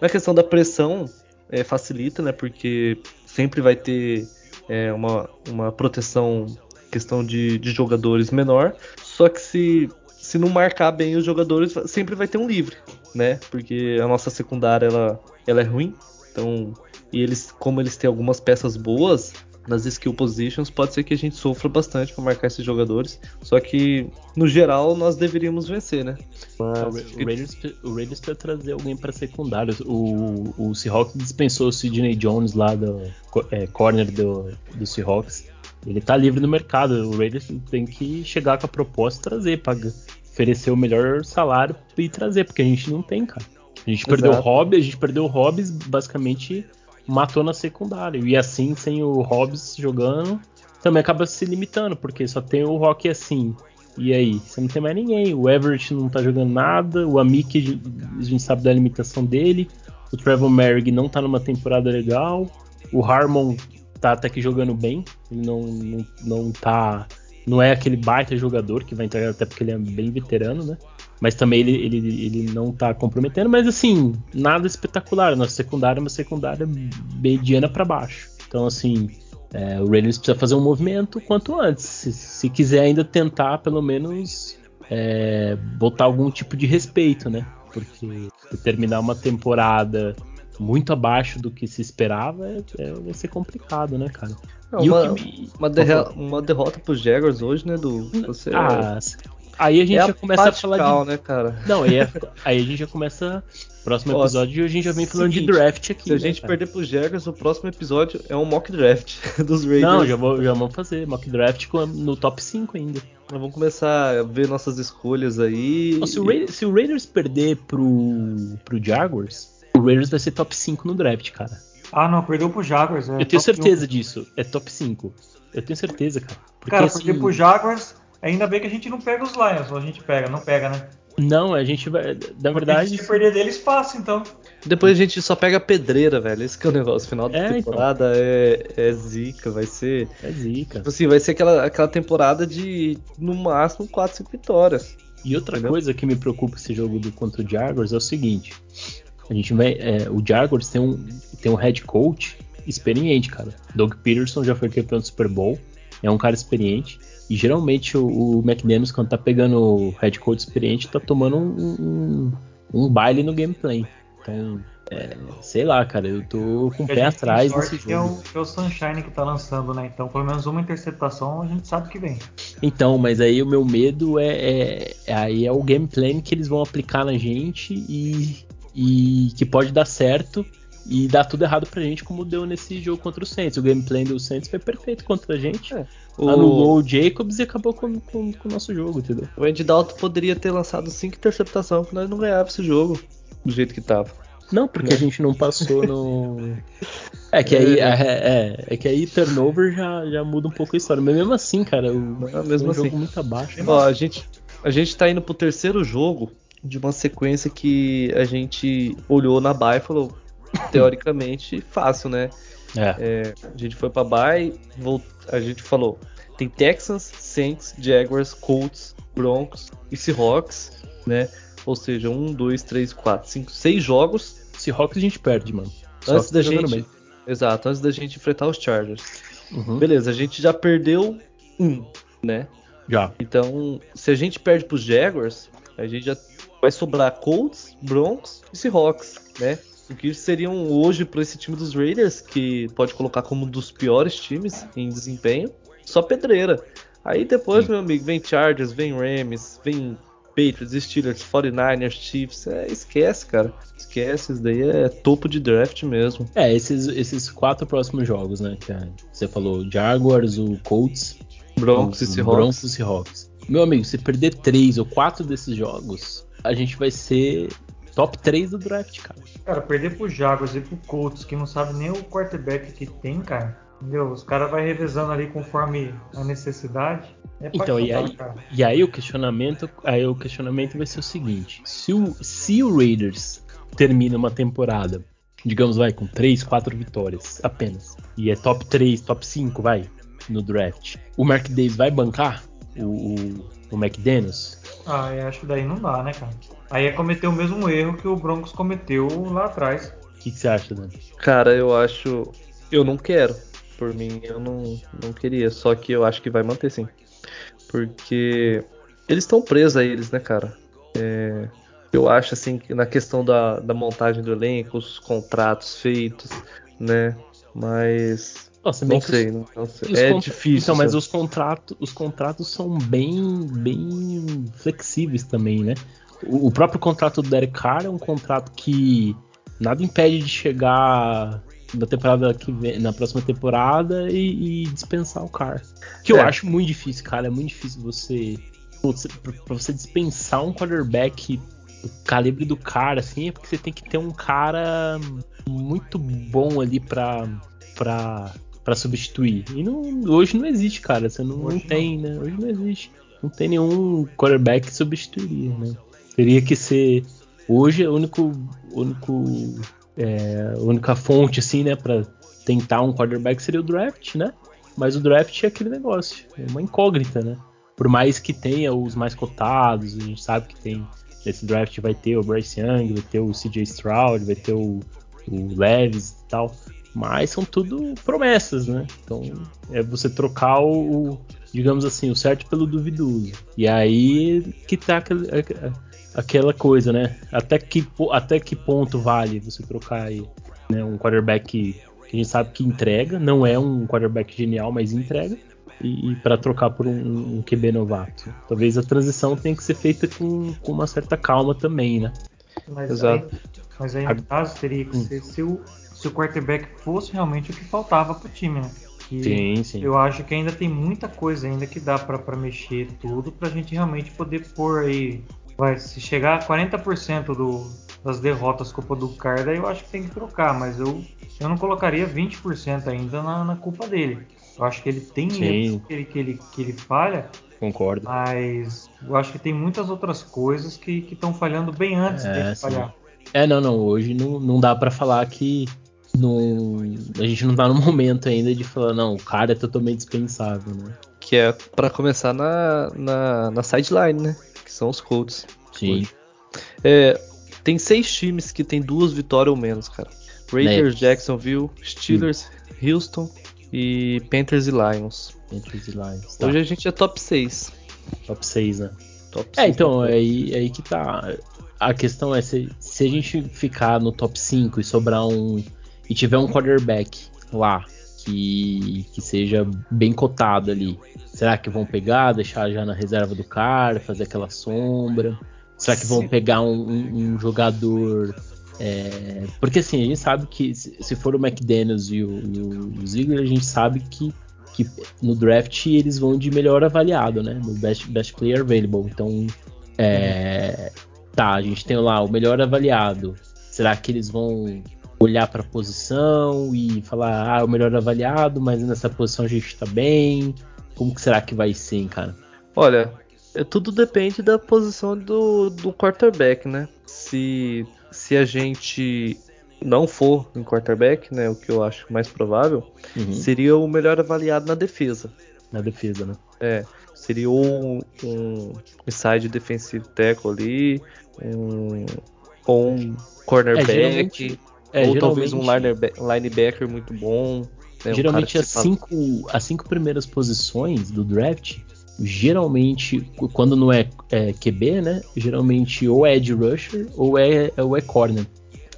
Na questão da pressão, é, facilita, né? Porque sempre vai ter é, uma, uma proteção, questão de, de jogadores menor. Só que se se não marcar bem os jogadores, sempre vai ter um livre, né? Porque a nossa secundária ela, ela é ruim. Então, e eles, como eles têm algumas peças boas nas skill positions, pode ser que a gente sofra bastante para marcar esses jogadores. Só que, no geral, nós deveríamos vencer, né? Mas, o, Raiders, o Raiders precisa trazer alguém para secundário. O, o Seahawks dispensou o Sidney Jones lá do é, corner do, do Seahawks. Ele tá livre no mercado. O Raiders tem que chegar com a proposta e trazer, paga, oferecer o melhor salário e trazer, porque a gente não tem, cara. A gente Exato. perdeu o Hobbs, a gente perdeu o Hobbs, basicamente matou na secundária. E assim, sem o Hobbs jogando, também acaba se limitando, porque só tem o Rock assim. E aí, você não tem mais ninguém. O Everett não tá jogando nada, o Amik, a gente sabe da limitação dele. O Trevor Merrick não tá numa temporada legal. O Harmon tá até que jogando bem. Ele não, não, não tá não é aquele baita jogador que vai entregar, até porque ele é bem veterano, né? Mas também ele, ele, ele não tá comprometendo, mas assim, nada espetacular. Nossa secundária é uma secundária mediana para baixo. Então, assim, é, o Raiders precisa fazer um movimento quanto antes. Se, se quiser ainda tentar, pelo menos, é, botar algum tipo de respeito, né? Porque terminar uma temporada muito abaixo do que se esperava é, é, vai ser complicado, né, cara? uma, me... uma, derrota, uma derrota pros Jaguars hoje, né, do você ah, Aí a gente é já começa a falar de. né, cara? Não, aí, é... aí a gente já começa. Próximo episódio a gente já vem falando seguinte, de draft aqui. Se a né, gente perder pros Jaguars, o próximo episódio é um mock draft dos Raiders. Não, já, vou, já vamos fazer mock draft no top 5 ainda. Nós vamos começar a ver nossas escolhas aí. se, o Raiders, se o Raiders perder pro, pro Jaguars, o Raiders vai ser top 5 no draft, cara. Ah, não, perdeu pro Jaguars. É eu tenho certeza 1. disso. É top 5. Eu tenho certeza, cara. Porque, cara, assim, pro Jaguars, ainda bem que a gente não pega os Lions, ou a gente pega, não pega, né? Não, a gente vai. Na verdade. Se perder deles, passa, então. Depois a gente só pega pedreira, velho. Esse que é o negócio. Final da é, então. temporada então. é, é zica, vai ser. É zica. Tipo assim, vai ser aquela, aquela temporada de no máximo 4, 5 vitórias. E outra entendeu? coisa que me preocupa esse jogo do contra o Jaguars é o seguinte: A gente vai. É, o Jaguars tem um, tem um head coach experiente, cara. Doug Peterson já foi campeão do Super Bowl. É um cara experiente. E geralmente o, o McDaniels, quando tá pegando o head coach experiente, tá tomando um, um, um baile no gameplay. Então, é, sei lá, cara, eu tô com o pé atrás desse jogo. É, o, é o Sunshine que tá lançando, né? Então, pelo menos uma interceptação a gente sabe que vem. Então, mas aí o meu medo é, é, é aí é o gameplay que eles vão aplicar na gente e, e que pode dar certo e dar tudo errado pra gente, como deu nesse jogo contra o Saints. O gameplay do Saints foi perfeito contra a gente. É. O... Anulou o Jacobs e acabou com, com, com, o nosso jogo, entendeu? O Andy Dalton poderia ter lançado cinco interceptações que nós não ganhávamos esse jogo do jeito que tava. Não, porque a gente não passou no. É que aí, é, é, é, que aí turnover já, já muda um pouco a história. Mas mesmo assim, cara, o, é, mesmo um assim. jogo muito abaixo. Ó, a gente, a gente tá indo pro terceiro jogo de uma sequência que a gente olhou na baia e falou, teoricamente, fácil, né? É. é a gente foi pra baia, a gente falou, tem Texans, Saints, Jaguars, Colts, Broncos e Seahawks, né? Ou seja, um, dois, três, quatro, cinco, seis jogos Seahawks a gente perde, mano. Antes da gente. Exato, antes da gente enfrentar os Chargers. Uhum. Beleza, a gente já perdeu um, né? Já. Então, se a gente perde pros Jaguars, a gente já vai sobrar Colts, Broncos e Seahawks, né? O que seriam hoje para esse time dos Raiders, que pode colocar como um dos piores times em desempenho, só pedreira. Aí depois, Sim. meu amigo, vem Chargers, vem Rams, vem Patriots, Steelers, 49ers, Chiefs, é, esquece, cara. Esquece, isso daí é topo de draft mesmo. É, esses, esses quatro próximos jogos, né? Que você falou Jaguars, o Colts, Broncos o, e Seahawks. Broncos e Seahawks. Meu amigo, se perder três ou quatro desses jogos, a gente vai ser top 3 do draft, cara. Cara, perder pro Jaguars e pro Colts, que não sabe nem o quarterback que tem, cara. Entendeu? Os caras vai revezando ali conforme a necessidade. É então, e aí, e aí o questionamento, aí o questionamento vai ser o seguinte: se o, se o Raiders termina uma temporada, digamos, vai com 3, 4 vitórias apenas, e é top 3, top 5, vai, no draft, o Mark Davis vai bancar o, o, o McDaniels? Ah, eu acho que daí não dá, né, cara? Aí é cometer o mesmo erro que o Broncos cometeu lá atrás. O que, que você acha, Dan? Cara, eu acho. Eu não quero por mim, eu não, não queria. Só que eu acho que vai manter sim. Porque eles estão presos a eles, né, cara? É, eu acho assim que na questão da, da montagem do elenco, os contratos feitos, né? Mas Nossa, não, sei, não, não sei, É difícil. Então, mas os contratos, os contratos são bem, bem flexíveis também, né? O, o próprio contrato do Derek Carr é um contrato que nada impede de chegar da temporada que vem, na próxima temporada e, e dispensar o cara. Que eu é. acho muito difícil, cara. É muito difícil você. você pra você dispensar um quarterback do calibre do cara, assim, é porque você tem que ter um cara muito bom ali pra. pra para substituir. E não, hoje não existe, cara. Você não, não tem, né? Hoje não existe. Não tem nenhum quarterback que substituiria, né? Teria que ser. Hoje, o único, único é, a única fonte, assim, né, para tentar um quarterback seria o draft, né? Mas o draft é aquele negócio, é uma incógnita, né? Por mais que tenha os mais cotados, a gente sabe que tem nesse draft vai ter o Bryce Young, vai ter o CJ Stroud, vai ter o, o Levis e tal. Mas são tudo promessas, né? Então é você trocar o, digamos assim, o certo pelo duvidoso. E aí que tá aquele, aquela coisa, né? Até que, até que ponto vale você trocar aí, né, um quarterback que, a gente sabe que entrega, não é um quarterback genial, mas entrega, e, e para trocar por um, um, QB novato. Talvez a transição tenha que ser feita com, com uma certa calma também, né? Mas Exato. Aí, mas aí no caso teria que hum. ser se o, se o quarterback fosse realmente o que faltava pro time, né? Que sim, sim. Eu acho que ainda tem muita coisa ainda que dá para mexer tudo pra gente realmente poder pôr aí vai, se chegar a 40% do, das derrotas culpa do Carda, eu acho que tem que trocar, mas eu, eu não colocaria 20% ainda na, na, culpa dele. Eu acho que ele tem erros que ele, que, ele, que ele falha. Concordo. Mas eu acho que tem muitas outras coisas que estão falhando bem antes é, dele falhar. É, não, não. Hoje não, não dá para falar que no, a gente não tá no momento ainda de falar, não, o cara é totalmente dispensável, né? Que é para começar na, na, na sideline, né? são os Colts. Sim. É, tem seis times que tem duas vitórias ou menos, cara. Raiders, Jacksonville, Steelers, hum. Houston e Panthers e Lions. Panthers e Lions. Tá. Hoje a gente é top 6. Top 6, né? Top é, então, é aí, é aí que tá. A questão é se, se a gente ficar no top 5 e sobrar um. E tiver um quarterback lá que, que seja bem cotado ali, será que vão pegar, deixar já na reserva do cara, fazer aquela sombra? Será que vão pegar um, um, um jogador é, porque assim, a gente sabe que se for o McDaniels e o, e o Ziegler, a gente sabe que, que no draft eles vão de melhor avaliado, né? No best, best player available. Então, é, tá, a gente tem lá o melhor avaliado. Será que eles vão olhar para a posição e falar, ah, o melhor avaliado, mas nessa posição a gente tá bem? Como que será que vai ser, cara? Olha, é, tudo depende da posição do, do quarterback, né? Se se a gente não for em quarterback, né, o que eu acho mais provável, uhum. seria o melhor avaliado na defesa. Na defesa, né? É, seria um, um side defensive tackle ali, um, ou um cornerback, é, ou talvez um linebacker muito bom. Né, geralmente um as, cinco, as cinco primeiras posições do draft geralmente, quando não é, é, QB, né? Geralmente ou é edge rusher ou é, ou é corner.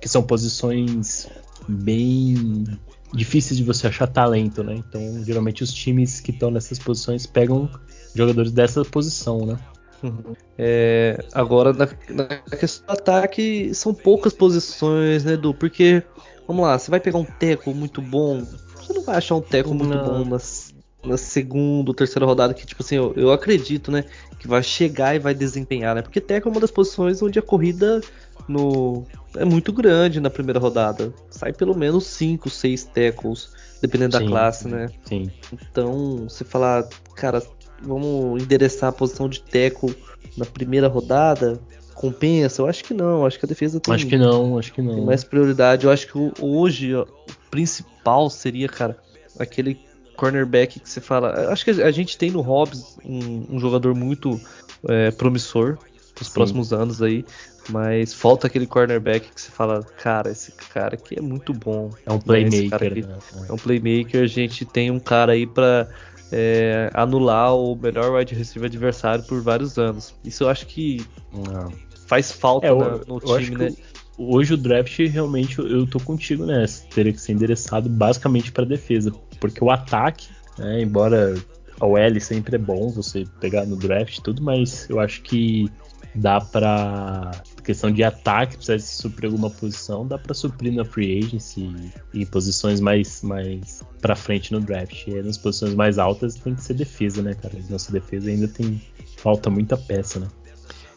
Que são posições bem difíceis de você achar talento, né? Então, geralmente os times que estão nessas posições pegam jogadores dessa posição, né? Uhum. É, agora, na, na, questão do ataque, são poucas posições, né, Edu? Porque, vamos lá, você vai pegar um teco muito bom, você não vai achar um teco muito bom nas na segunda ou terceira rodada que, tipo assim, eu, eu, acredito, né, que vai chegar e vai desempenhar, né? Porque Teco é uma das posições onde a corrida no é muito grande na primeira rodada. Sai pelo menos 5, 6 tackles, dependendo sim, da classe, né? Sim. Então, você falar, cara, vamos endereçar a posição de teco na primeira rodada, compensa? Eu acho que não, acho que a defesa tem Acho que não, acho que não. Tem mais prioridade. Eu acho que hoje ó, o principal seria, cara, aquele cornerback que você fala. Acho que a gente tem no Hobbs um, um jogador muito é, promissor nos Sim. próximos anos aí. Mas falta aquele cornerback que você fala, cara, esse cara aqui é muito bom. É um playmaker. Aqui, né? É um playmaker. A gente tem um cara aí para é, anular o melhor wide receiver adversário por vários anos. Isso eu acho que Não. faz falta é, na, no time, né? hoje o draft realmente eu tô contigo nessa. Teria que ser endereçado basicamente para defesa, porque o ataque, né, embora a OL sempre é bom você pegar no draft e tudo, mas eu acho que dá para questão de ataque, precisa se suprir alguma posição, dá para suprir na free agency e em posições mais mais para frente no draft. E nas posições mais altas tem que ser defesa, né, cara? Nossa defesa ainda tem falta muita peça, né?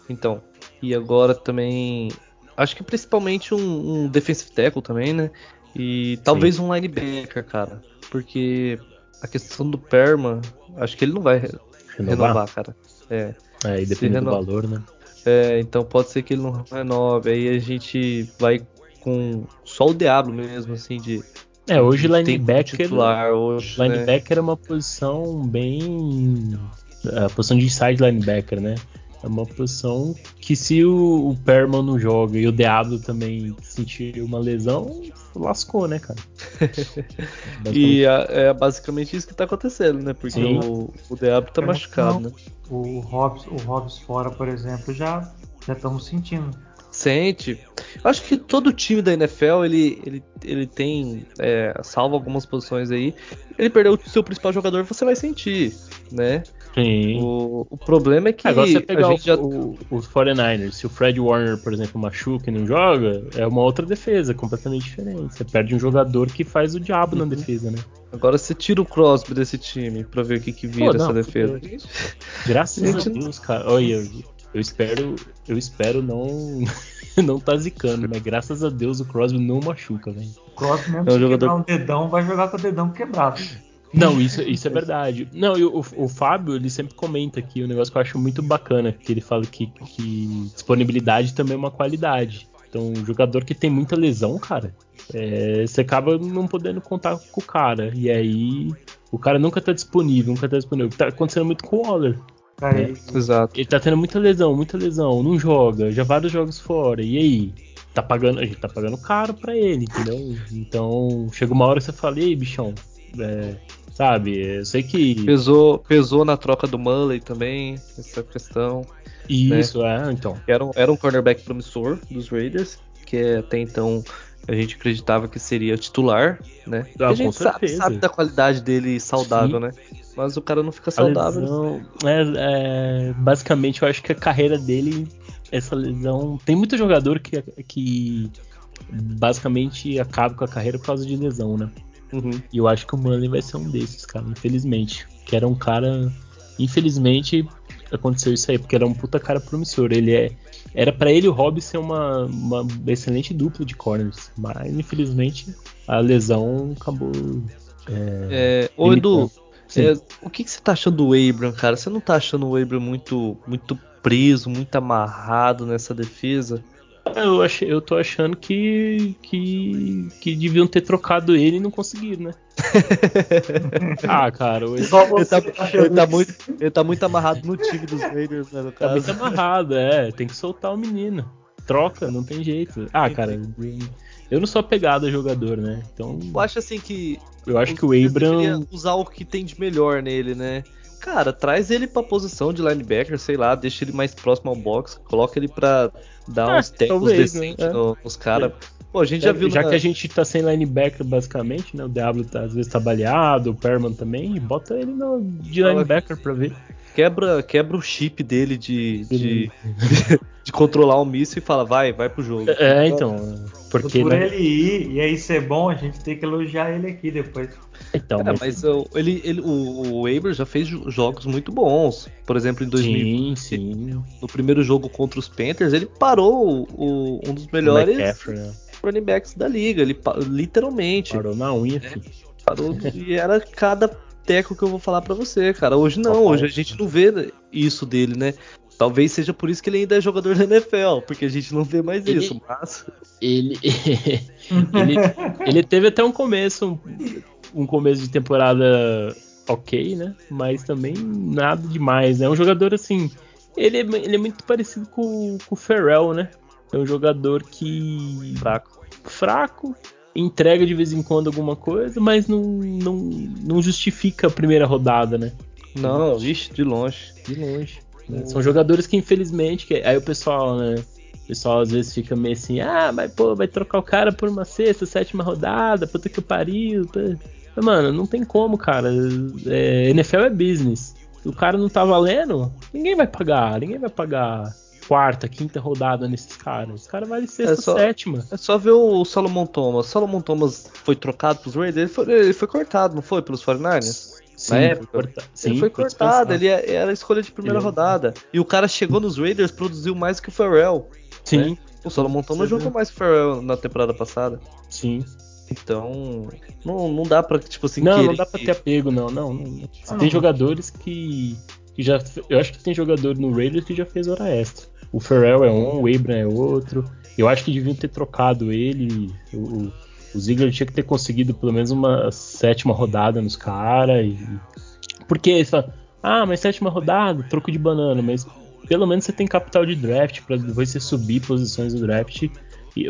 Então, e agora também Acho que principalmente um, um defensive tackle também, né? E talvez Sim. um linebacker, cara. Porque a questão do Perma, acho que ele não vai renovar, renovar cara. É. É, e depende do valor, né? É, então pode ser que ele não renove. Aí a gente vai com só o Diablo mesmo, assim, de. É, hoje linebacker. Titular, hoje, né? linebacker né? é uma posição bem. A posição de inside linebacker, né? É uma posição que se o, o Perman não joga e o Diablo também sentir uma lesão, lascou, né, cara? e é, é, basicamente isso que tá acontecendo, né? Porque o, o Diablo tá machucado, né? O Hobbs, o Hobbs fora, por exemplo, já já estamos sentindo. Sente. Acho que todo time da NFL ele, ele, ele tem, é, salvo algumas posições aí, ele perdeu o seu principal jogador, você vai sentir, né? Sim. O, o problema é que. Agora você pegar o, já... o, os 49ers, se o Fred Warner, por exemplo, machuca e não joga, é uma outra defesa, completamente diferente. Você perde um jogador que faz o diabo uhum. na defesa, né? Agora você tira o Crosby desse time pra ver o que, que vira Pô, não, essa defesa. Eu... Graças a Deus, cara. Olha, eu, eu espero, eu espero não não tá zicando, né? Graças a Deus o Crosby não machuca, velho. O Crosby mesmo é um jogador... um dedão, vai jogar com o dedão quebrado. Não, isso, isso é verdade. Não, e o, o Fábio, ele sempre comenta aqui um negócio que eu acho muito bacana, que ele fala que, que disponibilidade também é uma qualidade. Então, um jogador que tem muita lesão, cara, é, você acaba não podendo contar com o cara. E aí, o cara nunca tá disponível, nunca tá disponível. Tá acontecendo muito com o Waller. Cara, né? Exato. Ele tá tendo muita lesão, muita lesão, não joga, já vários jogos fora. E aí? Tá pagando, a gente tá pagando caro pra ele, entendeu? Então, chega uma hora que você fala, e aí, bichão, é, sabe? Eu sei que. Pesou, pesou na troca do Mullen também, essa questão. Isso, né? é, então. Era um, era um cornerback promissor dos Raiders, que até então a gente acreditava que seria titular, né? Ah, a gente sabe, sabe, da qualidade dele saudável, Sim. né? Mas o cara não fica saudável. Lesão, é, é, basicamente, eu acho que a carreira dele, essa lesão. Tem muito jogador que, que basicamente acaba com a carreira por causa de lesão, né? Uhum. E eu acho que o Mullen vai ser um desses, cara, infelizmente. Que era um cara. Infelizmente aconteceu isso aí, porque era um puta cara promissor. Ele é era para ele o Rob ser uma, uma excelente dupla de corners, mas infelizmente a lesão acabou. É, é, ô Edu, é, o que, que, você tá achando do Abram, cara? Você não tá achando o Abram muito, muito preso, muito amarrado nessa defesa? Eu, achei, eu tô achando que, que, que deviam ter trocado ele e não conseguiram, né? ah, cara, ele, ele, tá, ele, tá muito, ele tá muito amarrado no time dos Raiders, né? No tá muito amarrado, é. Tem que soltar o menino. Troca, não tem jeito. Ah, cara, eu não sou apegado a jogador, né? Então. Eu acho assim que. Eu acho que o Abram. usar o que tem de melhor nele, né? Cara, traz ele pra posição de linebacker, sei lá, deixa ele mais próximo ao box, coloca ele pra dar ah, uns tempos decentes né? nos caras. Pô, a gente já, já viu. Já na... que a gente tá sem linebacker, basicamente, né? O Diablo tá, às vezes tá baleado, o Perman também, bota ele no, de linebacker pra ver. Quebra, quebra o chip dele de, de, de, controlar o míssil e fala, vai, vai pro jogo. É, então. Porque, Por né? ele ir e aí ser bom, a gente tem que elogiar ele aqui depois. Então, mas, mas ele, ele, o, o Abel já fez jogos muito bons. Por exemplo, em 2000, sim, sim. no primeiro jogo contra os Panthers, ele parou o, um dos melhores. Né? running backs da liga, ele literalmente. Parou na unha, filho. Parou e era cada teco que eu vou falar para você, cara. Hoje não, hoje a gente não vê isso dele, né? Talvez seja por isso que ele ainda é jogador da NFL, porque a gente não vê mais ele, isso, mas... Ele, ele, ele teve até um começo, um, começo de temporada ok, né? Mas também nada demais, né? É um jogador assim, ele, é, ele é muito parecido com, com o Ferrell, né? É um jogador que fraco fraco, entrega de vez em quando alguma coisa, mas não, não, não justifica a primeira rodada, né? Não, vixe, de longe. De longe. Né? São jogadores que infelizmente. Que, aí o pessoal, né? O pessoal às vezes fica meio assim, ah, mas pô, vai trocar o cara por uma sexta, sétima rodada, puta que pariu. Mano, não tem como, cara. É, NFL é business. Se o cara não tá valendo, ninguém vai pagar, ninguém vai pagar quarta, quinta rodada nesses caras. Os caras valem sexta, é só, sétima. É só ver o Solomon Thomas. Solomon Thomas foi trocado pros Raiders, ele foi, ele foi cortado, não foi? Pelos 49ers? Sim, Na época. Foi corta... Sim, ele foi, foi cortado, ele é, era a escolha de primeira ele... É rodada. E o cara chegou nos Raiders, produziu mais que o Pharrell. Sim. Né? O Solomon Thomas jogou mais que o Pharrell na temporada passada. Sim. Então, não, não dá pra, tipo assim, Não, não dá pra ter apego, não. não, não. Ah, tem jogadores que, que já. Eu acho que tem jogador no Raiders que já fez hora extra. O Pharrell é um, o Abram é outro. Eu acho que deviam ter trocado ele. O, o Ziggler tinha que ter conseguido pelo menos uma sétima rodada nos caras. Porque eles falam, ah, mas sétima rodada, troco de banana, mas pelo menos você tem capital de draft para depois você subir posições do draft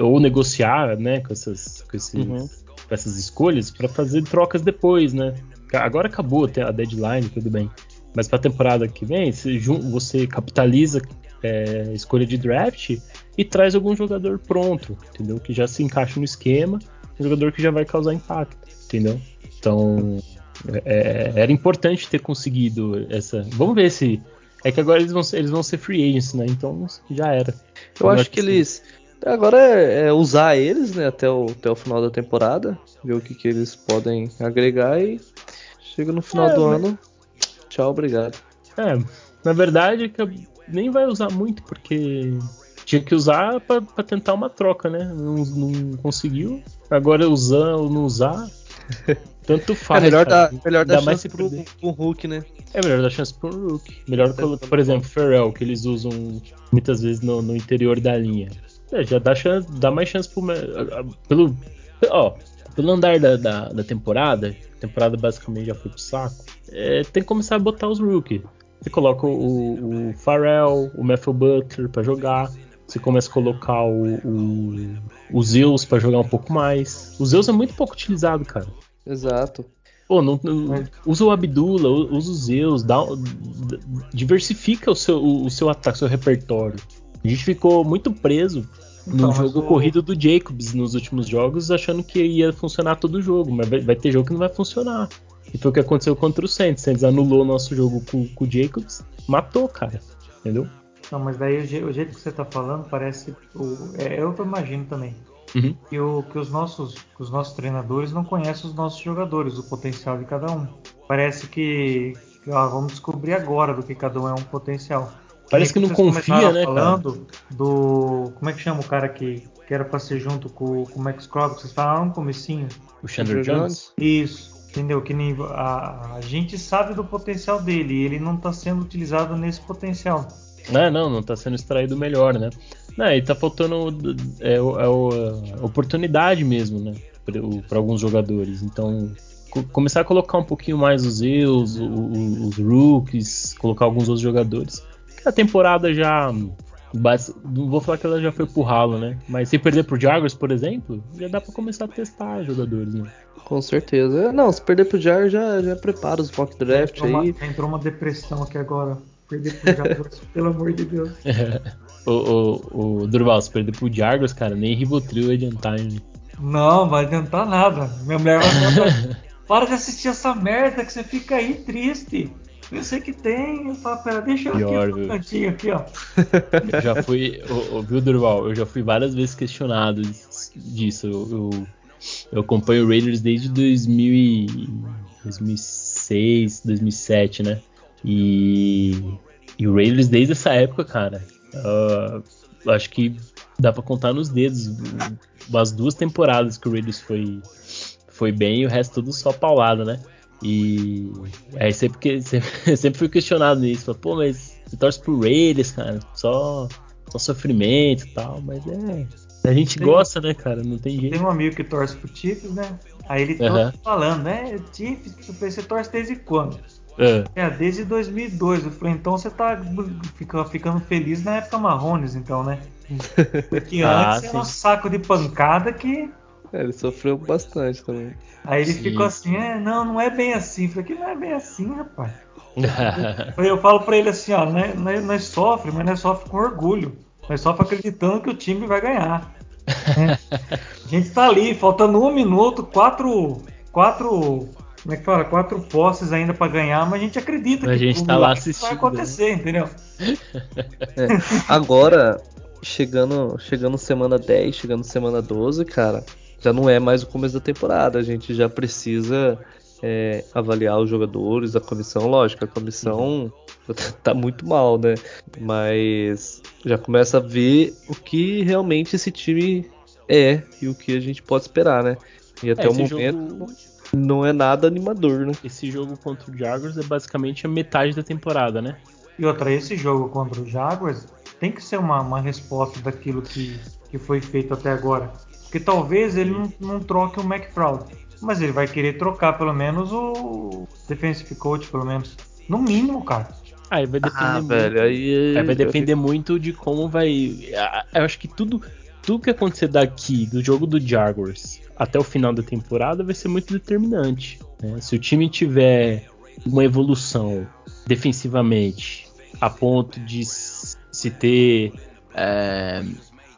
ou negociar, né, com essas, com esses, uhum. com essas escolhas para fazer trocas depois, né? Agora acabou a deadline, tudo bem. Mas para a temporada que vem, você, você capitaliza é, escolha de draft e traz algum jogador pronto, entendeu? Que já se encaixa no esquema, um jogador que já vai causar impacto, entendeu? Então é, era importante ter conseguido essa. Vamos ver se. É que agora eles vão eles vão ser free agents, né? Então já era. Eu acho que eles. Agora é, é, usar eles, né, até o, até o final da temporada, ver o que, que eles podem agregar e chega no final é, do mas... ano. Tchau, obrigado. É, na verdade, nem vai usar muito, porque tinha que usar para tentar uma troca, né? Não, não, conseguiu. Agora usar ou não usar, tanto faz. É melhor dar, melhor dar chance mais pro, pro Hulk, né? É melhor dar chance pro Hulk. Melhor, é, por exemplo, Pharrell, que eles usam muitas vezes no, no interior da linha. É, já dá, chance, dá mais chance pro. Pelo, ó, pelo andar da, da, da temporada, a temporada basicamente já foi pro saco. É, tem que começar a botar os rookies Você coloca o, o Pharrell, o Matthew Butler para jogar. Você começa a colocar o, o, o Zeus para jogar um pouco mais. O Zeus é muito pouco utilizado, cara. Exato. Pô, não, não, usa o Abdullah, usa o Zeus, dá, diversifica o seu, o, o seu ataque, o seu repertório. A gente ficou muito preso no jogo o... corrido do Jacobs nos últimos jogos, achando que ia funcionar todo o jogo, mas vai, vai, ter jogo que não vai funcionar. E foi o que aconteceu contra o Saints. O Saints anulou o nosso jogo com, com o Jacobs, matou, cara. Entendeu? Não, mas daí o, jeito que você tá falando parece. O, é, eu imagino também. Uhum. Que, o, que, os nossos, que os nossos treinadores não conhecem os nossos jogadores, o potencial de cada um. Parece que, que ó, vamos descobrir agora do que cada um é um potencial. Parece que não confia, né, falando cara? do. Como é que chama o cara que, que era pra ser junto com, com o Max Crosby? Vocês falaram no comecinho. O Chandler Jones? Isso. Entendeu? Que nem, a, a gente sabe do potencial dele e ele não está sendo utilizado nesse potencial. É, não, não está sendo extraído melhor, né? Não, e tá faltando é, é, é, oportunidade mesmo, né? Para alguns jogadores. Então, co começar a colocar um pouquinho mais os Zeus, os, os rookies, colocar alguns outros jogadores a temporada já. Não vou falar que ela já foi pro ralo, né? Mas se perder pro Jaguars, por exemplo, já dá pra começar a testar jogadores, né? Com certeza. Não, se perder pro Jaguars, já, já prepara os mock draft entrou aí. Uma, entrou uma depressão aqui agora. Perder pro Jaguars, pelo amor de Deus. o, o, o Durval, se perder pro Jaguars, cara, nem Rivotril vai adiantar, hein? Não, vai adiantar nada. Minha mulher vai falar, para de assistir essa merda que você fica aí triste. Eu sei que tem, eu falo, pera, deixa eu Pior, aqui no cantinho aqui, ó. Eu já fui, viu, Durval? Eu já fui várias vezes questionado disso. Eu, eu, eu acompanho o Raiders desde 2000 e, 2006, 2007, né? E, e o Raiders desde essa época, cara, uh, acho que dá para contar nos dedos as duas temporadas que o Raiders foi, foi bem e o resto tudo só paulada, né? E aí sempre, sempre, sempre fui questionado nisso. Pô, mas você torce pro Raiders, cara, só, só sofrimento e tal, mas é. A gente tem, gosta, né, cara? Não tem jeito. Tem um amigo que torce pro Chiefs, né? Aí ele tá falando, né? Chiefs, você torce desde quando? É. é, desde 2002. Eu falei, então você tá ficando feliz na época Marrones, então, né? Porque ah, antes sim. era um saco de pancada que é, ele sofreu bastante também. Aí ele Sim. ficou assim, é, não, não é bem assim. Eu falei, que não é bem assim, rapaz. eu falo pra ele assim, ó, nós, nós, nós sofre, mas nós sofre com orgulho. Nós sofre acreditando que o time vai ganhar. a gente tá ali, faltando um minuto, quatro. Quatro. Como é que fala? Quatro posses ainda para ganhar, mas a gente acredita a que gente tá lá assistindo, vai acontecer, né? entendeu? É, agora, chegando, chegando semana 10, chegando semana 12, cara, já não é mais o começo da temporada. A gente já precisa é, avaliar os jogadores, a comissão, lógico, a comissão uhum. tá muito mal, né? Mas já começa a ver o que realmente esse time é e o que a gente pode esperar, né? E até é, o momento jogo... não é nada animador, né? Esse jogo contra o Jaguars é basicamente a metade da temporada, né? E outra, esse jogo contra o Jaguars tem que ser uma, uma resposta daquilo que, que foi feito até agora. Porque talvez ele não, não troque o McFraud, mas ele vai querer trocar pelo menos o defensive coach, pelo menos. No mínimo, cara. Aí vai depender ah, muito. Velho, aí... aí... vai depender muito de como vai. Eu acho que tudo, tudo que acontecer daqui do jogo do Jaguars até o final da temporada vai ser muito determinante. Né? Se o time tiver uma evolução defensivamente a ponto de se ter é,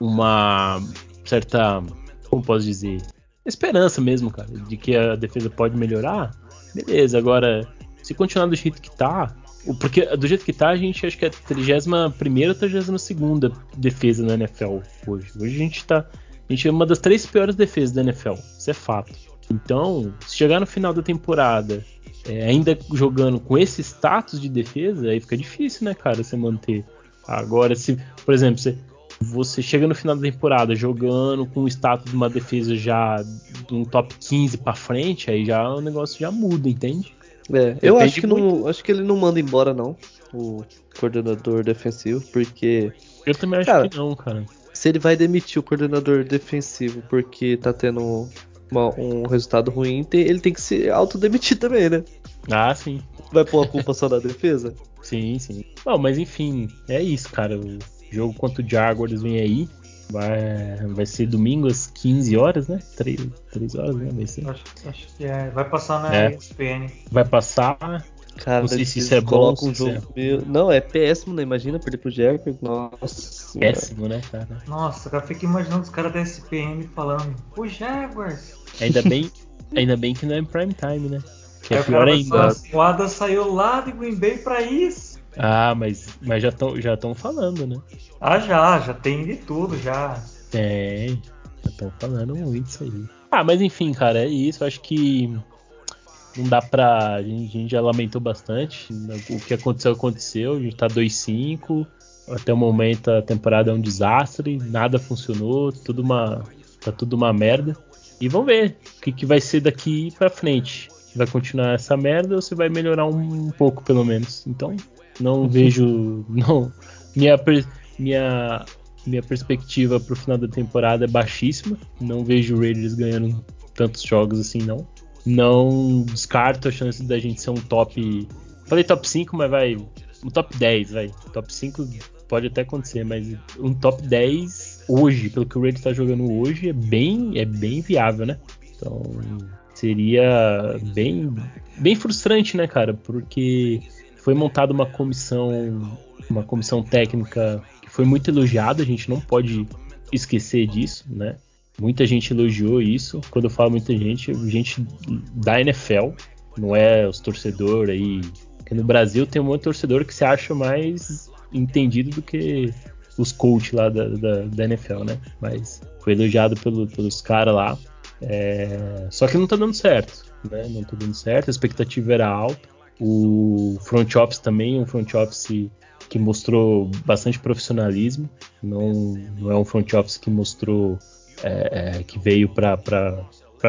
uma certa, como posso dizer, esperança mesmo, cara, de que a defesa pode melhorar, beleza. Agora, se continuar do jeito que tá, porque do jeito que tá, a gente acho que é a 31 ou 32 defesa na NFL hoje. Hoje a gente tá. A gente é uma das três piores defesas da NFL. Isso é fato. Então, se chegar no final da temporada é, ainda jogando com esse status de defesa, aí fica difícil, né, cara, você manter. Agora, se, por exemplo, você, você chega no final da temporada jogando com o status de uma defesa já de um top 15 para frente, aí já o negócio já muda, entende? É, eu acho que não, acho que ele não manda embora não, o coordenador defensivo, porque eu também acho cara, que não, cara. Se ele vai demitir o coordenador defensivo porque tá tendo uma, um resultado ruim, ele tem que se autodemitir também, né? Ah, sim. Vai pôr a culpa só da defesa? Sim, sim. Bom, mas enfim, é isso, cara. Jogo contra o Jaguars vem aí. Vai, vai ser domingo às 15 horas, né? 3, 3 horas, né? Vai ser. Acho, acho que é. Vai passar na é. ESPN. Vai passar. Cara, não sei se isso é bom. Um jogo é... Meio... Não, é péssimo, né? Imagina perder pro Jaguars. Nossa. Péssimo, né, cara? Nossa, cara, fica imaginando os caras da SPN falando: O Jaguars. Ainda bem, ainda bem que não é prime time, né? Que é, é pior ainda. O Adam saiu lá de Green Bay pra isso. Ah, mas, mas já estão já falando, né? Ah, já, já tem de tudo, já. Tem, já estão falando muito isso aí. Ah, mas enfim, cara, é isso. Acho que não dá pra. A gente, a gente já lamentou bastante. O que aconteceu, aconteceu. A gente tá 2-5. Até o momento a temporada é um desastre. Nada funcionou. Tudo uma, tá tudo uma merda. E vamos ver o que, que vai ser daqui pra frente. Vai continuar essa merda ou se vai melhorar um pouco, pelo menos. Então, não vejo. Não. Minha, minha, minha perspectiva pro final da temporada é baixíssima. Não vejo o Raiders ganhando tantos jogos assim, não. Não descarto a chance da gente ser um top. Falei top 5, mas vai. Um top 10, vai. Top 5 pode até acontecer, mas um top 10 hoje, pelo que o Raiders tá jogando hoje, é bem, é bem viável, né? Então seria bem, bem frustrante, né, cara? Porque foi montada uma comissão, uma comissão técnica que foi muito elogiada, a gente não pode esquecer disso, né? Muita gente elogiou isso. Quando eu falo muita gente, gente da NFL, não é os torcedores aí. Porque no Brasil tem um monte de torcedor que se acha mais entendido do que os coaches lá da, da, da, NFL, né? Mas foi elogiado pelo, pelos caras lá. É... Só que não tá dando certo, né? Não tá dando certo, a expectativa era alta. O front office também, um front office que mostrou bastante profissionalismo. Não, não é um front office que mostrou é, é, que veio para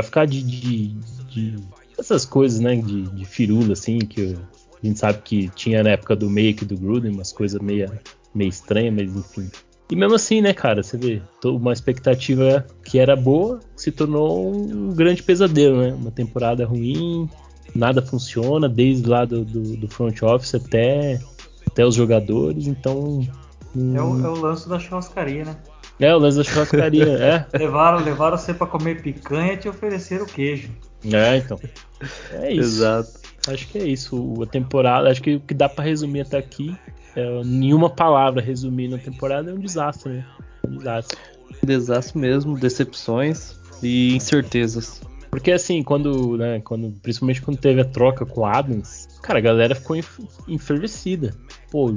ficar de, de, de, essas coisas, né? De, de firula, assim, que a gente sabe que tinha na época do Make do Gruden, umas coisas meio, meio estranhas, mas enfim. E mesmo assim, né, cara, você vê, uma expectativa que era boa se tornou um grande pesadelo, né? Uma temporada ruim, nada funciona, desde lá do, do, do front office até, até os jogadores, então. Hum... É, o, é, o, lance da churrascaria, né? É, o lance da churrascaria, é. levaram, levaram você para comer picanha e te ofereceram queijo. É, então. É isso. Exato. Acho que é isso. A temporada, acho que o que dá para resumir até aqui, é, nenhuma palavra resumindo a temporada é um desastre, né? Um desastre. Desastre mesmo, decepções e incertezas. Porque assim, quando, né, quando, principalmente quando teve a troca com o Adams, cara, a galera ficou enfervecida. Pô,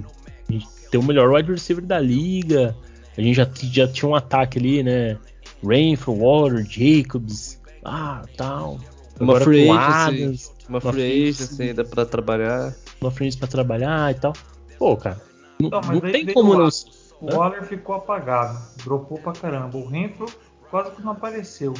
a gente tem o melhor wide receiver da liga, a gente já, já tinha um ataque ali, né? Rainford, Water, Jacobs, ah, tal. Uma free agency, uma, uma free agency ainda pra trabalhar. Uma free agency pra trabalhar e tal. Pô, cara, não, não tem como não... O Waller ficou apagado, dropou pra caramba. O Rainford quase que não apareceu.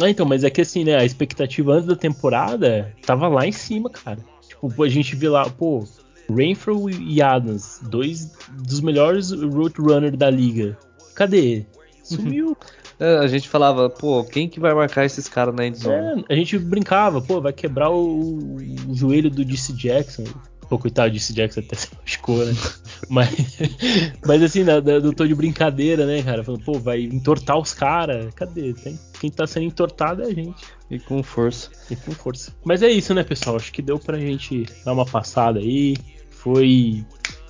Ah, então, mas é que assim, né, a expectativa antes da temporada tava lá em cima, cara. Tipo, a gente viu lá, pô, Rainford e Adams, dois dos melhores roadrunner da liga. Cadê? Sumiu. É, a gente falava, pô, quem que vai marcar esses caras na endzone? É, a gente brincava, pô, vai quebrar o, o joelho do DC Jackson. Pô, coitado, DC Jackson até se machucou, né? mas, mas assim, da, da, do tô de brincadeira, né, cara? Falando, pô, vai entortar os caras. Cadê? Tem, quem tá sendo entortado é a gente. E com força. E com força. Mas é isso, né, pessoal? Acho que deu pra gente dar uma passada aí. Foi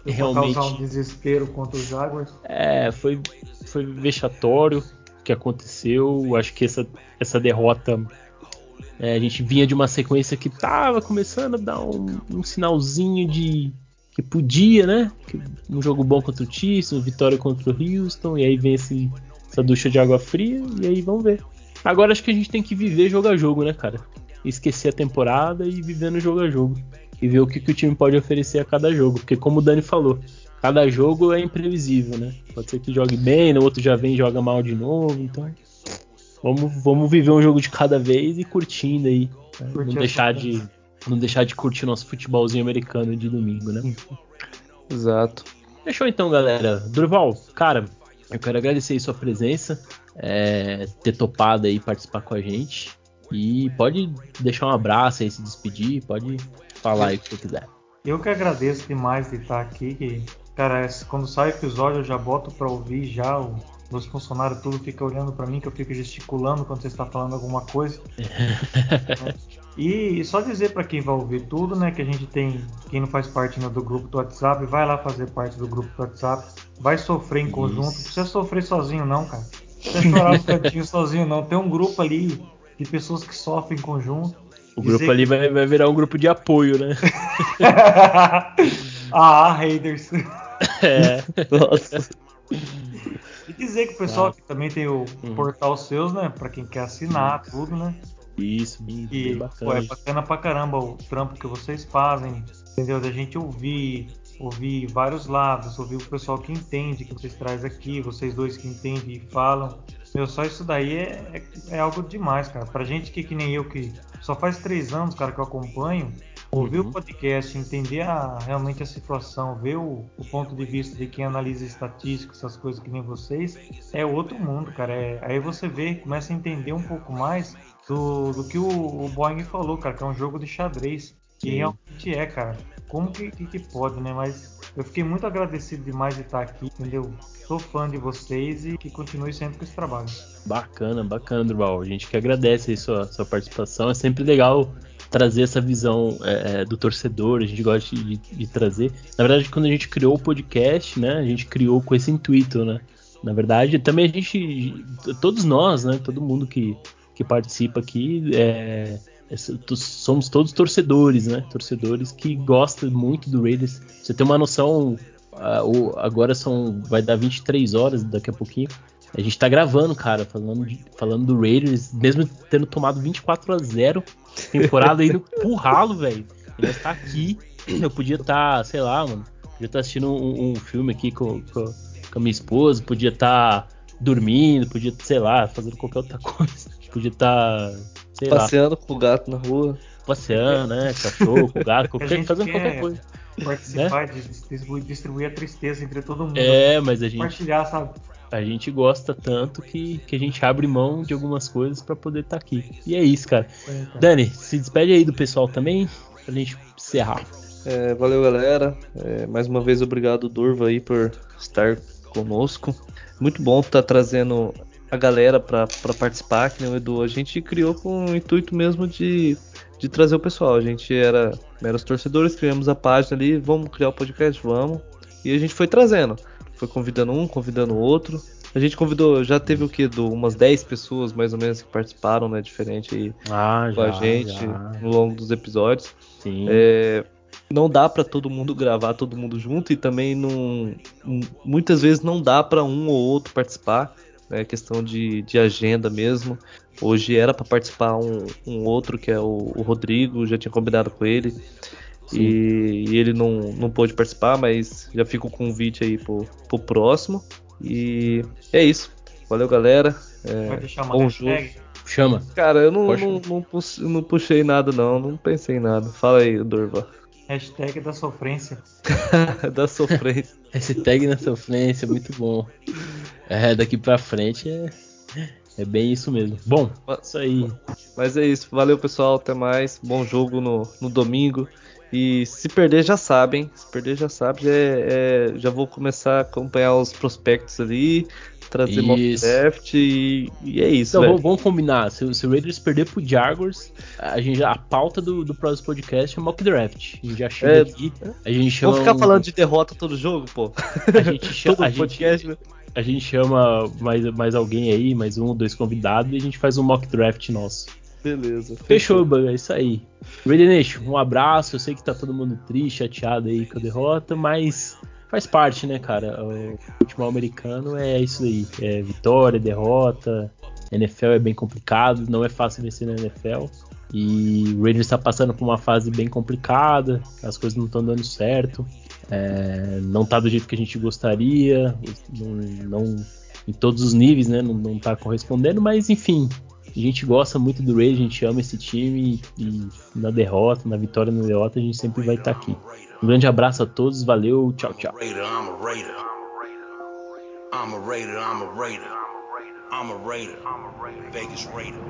realmente. causar um desespero contra os Jaguars. É, foi, foi vexatório o que aconteceu. Acho que essa, essa derrota é, a gente vinha de uma sequência que tava começando a dar um, um sinalzinho de que podia, né? Um jogo bom contra o Chiefs, uma vitória contra o Houston, e aí vem esse, essa ducha de água fria, e aí vamos ver. Agora acho que a gente tem que viver jogo a jogo, né, cara? Esquecer a temporada e viver no jogo a jogo. E ver o que, que o time pode oferecer a cada jogo. Porque como o Dani falou, cada jogo é imprevisível, né? Pode ser que jogue bem, no outro já vem e joga mal de novo, então Vamos, vamos viver um jogo de cada vez e curtindo aí. Né? Não deixar de não deixar de curtir nosso futebolzinho americano de domingo, né? Exato. Fechou então, galera. Durval, cara, eu quero agradecer aí sua presença, é, ter topado aí participar com a gente. E pode deixar um abraço aí, se despedir, pode falar aí o que você quiser. Eu que agradeço demais de estar aqui. Que, cara, quando sai o episódio eu já boto para ouvir já. O, meus funcionários tudo fica olhando para mim que eu fico gesticulando quando você está falando alguma coisa. E só dizer para quem vai ouvir tudo, né, que a gente tem, quem não faz parte né, do grupo do WhatsApp, vai lá fazer parte do grupo do WhatsApp, vai sofrer em conjunto, não precisa sofrer sozinho não, cara. Não precisa chorar no cantinho sozinho não, tem um grupo ali de pessoas que sofrem em conjunto. O grupo ali que... vai, vai virar um grupo de apoio, né? ah, haters. É. Nossa. E dizer que o pessoal ah. que também tem o uhum. portal seus, né? Pra quem quer assinar, tudo, né? Isso, bem, bem bacana. Pô, é bacana pra caramba o trampo que vocês fazem, entendeu? Da gente ouvir, ouvir vários lados, ouvir o pessoal que entende, que vocês trazem aqui, vocês dois que entendem e falam. Meu, só isso daí é, é, é, algo demais, cara. Pra gente que, que nem eu, que só faz três anos, cara, que eu acompanho, ouvir uhum. o podcast, entender a, realmente a situação, ver o, o, ponto de vista de quem analisa estatística, essas coisas que nem vocês, é outro mundo, cara. É, aí você vê, começa a entender um pouco mais do, do que o, o Boeing falou, cara, que é um jogo de xadrez. Que realmente é, cara. Como que, que, que, pode, né? Mas eu fiquei muito agradecido demais de estar aqui, entendeu? Sou fã de vocês e que continue sempre com esse trabalho. Bacana, bacana, Durval. A gente que agradece aí sua, sua participação. É sempre legal trazer essa visão é, é do torcedor, a gente gosta de, de, trazer. Na verdade, quando a gente criou o podcast, né, a gente criou com esse intuito, né? Na verdade, também a gente, todos nós, né, todo mundo que, que participa aqui, é, é somos todos torcedores, né? Torcedores que gostam muito do Raiders. Você tem uma noção, agora são vai dar 23 horas daqui a pouquinho. A gente tá gravando, cara, falando, de, falando do Raiders, mesmo tendo tomado 24 a 0, temporada indo pro ralo, velho. Ele está aqui. Eu podia estar, tá, sei lá, mano, podia estar tá assistindo um, um, filme aqui com, com, com, a minha esposa, podia estar tá dormindo, podia, sei lá, fazendo qualquer outra coisa. Podia estar, sei Passeando lá. com o gato na rua. Passeando, né? Cachorro, com o gato, qualquer, fazendo qualquer coisa. Participar, né? distribuir, distribuir a tristeza entre todo mundo. É, mas a gente. Compartilhar, sabe? A gente gosta tanto que, que a gente abre mão de algumas coisas para poder estar tá aqui. E é isso, cara. É, tá. Dani, se despede aí do pessoal também, pra gente encerrar. É, valeu, galera. É, mais uma vez, obrigado, Durva, aí, por estar conosco. Muito bom estar tá trazendo a galera para participar, que nem o Edu. A gente criou com o intuito mesmo de, de trazer o pessoal. A gente era meros torcedores, criamos a página ali, vamos criar o podcast, vamos. E a gente foi trazendo. Foi convidando um, convidando outro. A gente convidou, já teve o que? Do, umas 10 pessoas mais ou menos que participaram, né? Diferente aí ah, com já, a gente já. no longo dos episódios. Sim. É, não dá para todo mundo gravar todo mundo junto e também não muitas vezes não dá para um ou outro participar né, questão de, de agenda mesmo. Hoje era para participar um, um, outro que é o, o, Rodrigo, já tinha combinado com ele. E, e, ele não, não pôde participar, mas já fica o convite aí pro, pro próximo. E é isso. Valeu, galera. É, Vai deixar uma bom hashtag? jogo. Chama. Cara, eu não, não, não, puxei, não, puxei nada, não. Não pensei em nada. Fala aí, Durva. Hashtag da sofrência. da sofrência. Hashtag da sofrência, muito bom. É, daqui pra frente é, é bem isso mesmo. Bom, isso aí. Mas é isso. Valeu, pessoal. Até mais. Bom jogo no, no domingo. E se perder, já sabem. Se perder, já sabe. Já, é, já vou começar a acompanhar os prospectos ali trazer mock draft e, e, é isso. Então, vamos combinar. Se, se, o Raiders perder pro Jaguars, a, gente, a pauta do, do próximo podcast é mock draft. A gente já chega é, aqui. A gente chama. Vamos ficar um... falando de derrota todo jogo, pô. A gente chama. a, podcast, gente, né? a gente chama mais, mais alguém aí, mais um, dois convidados, e a gente faz um mock draft nosso. Beleza. Fechou, Fechou. é isso aí. Raider Nation, um abraço. Eu sei que tá todo mundo triste, chateado aí com a derrota, mas faz parte, né, cara? O futebol americano é isso aí. É vitória, derrota. NFL é bem complicado, não é fácil vencer na NFL. E o Raiders está passando por uma fase bem complicada, as coisas não estão dando certo, é, não está do jeito que a gente gostaria, não, não em todos os níveis, né? Não, não tá correspondendo, mas enfim, a gente gosta muito do Raiders, a gente ama esse time e na derrota, na vitória, na derrota, a gente sempre vai estar tá aqui. Um grande abraço a todos, valeu, tchau, tchau. I'm a Raider, I'm a Raider. I'm a Raider. Vegas Raider.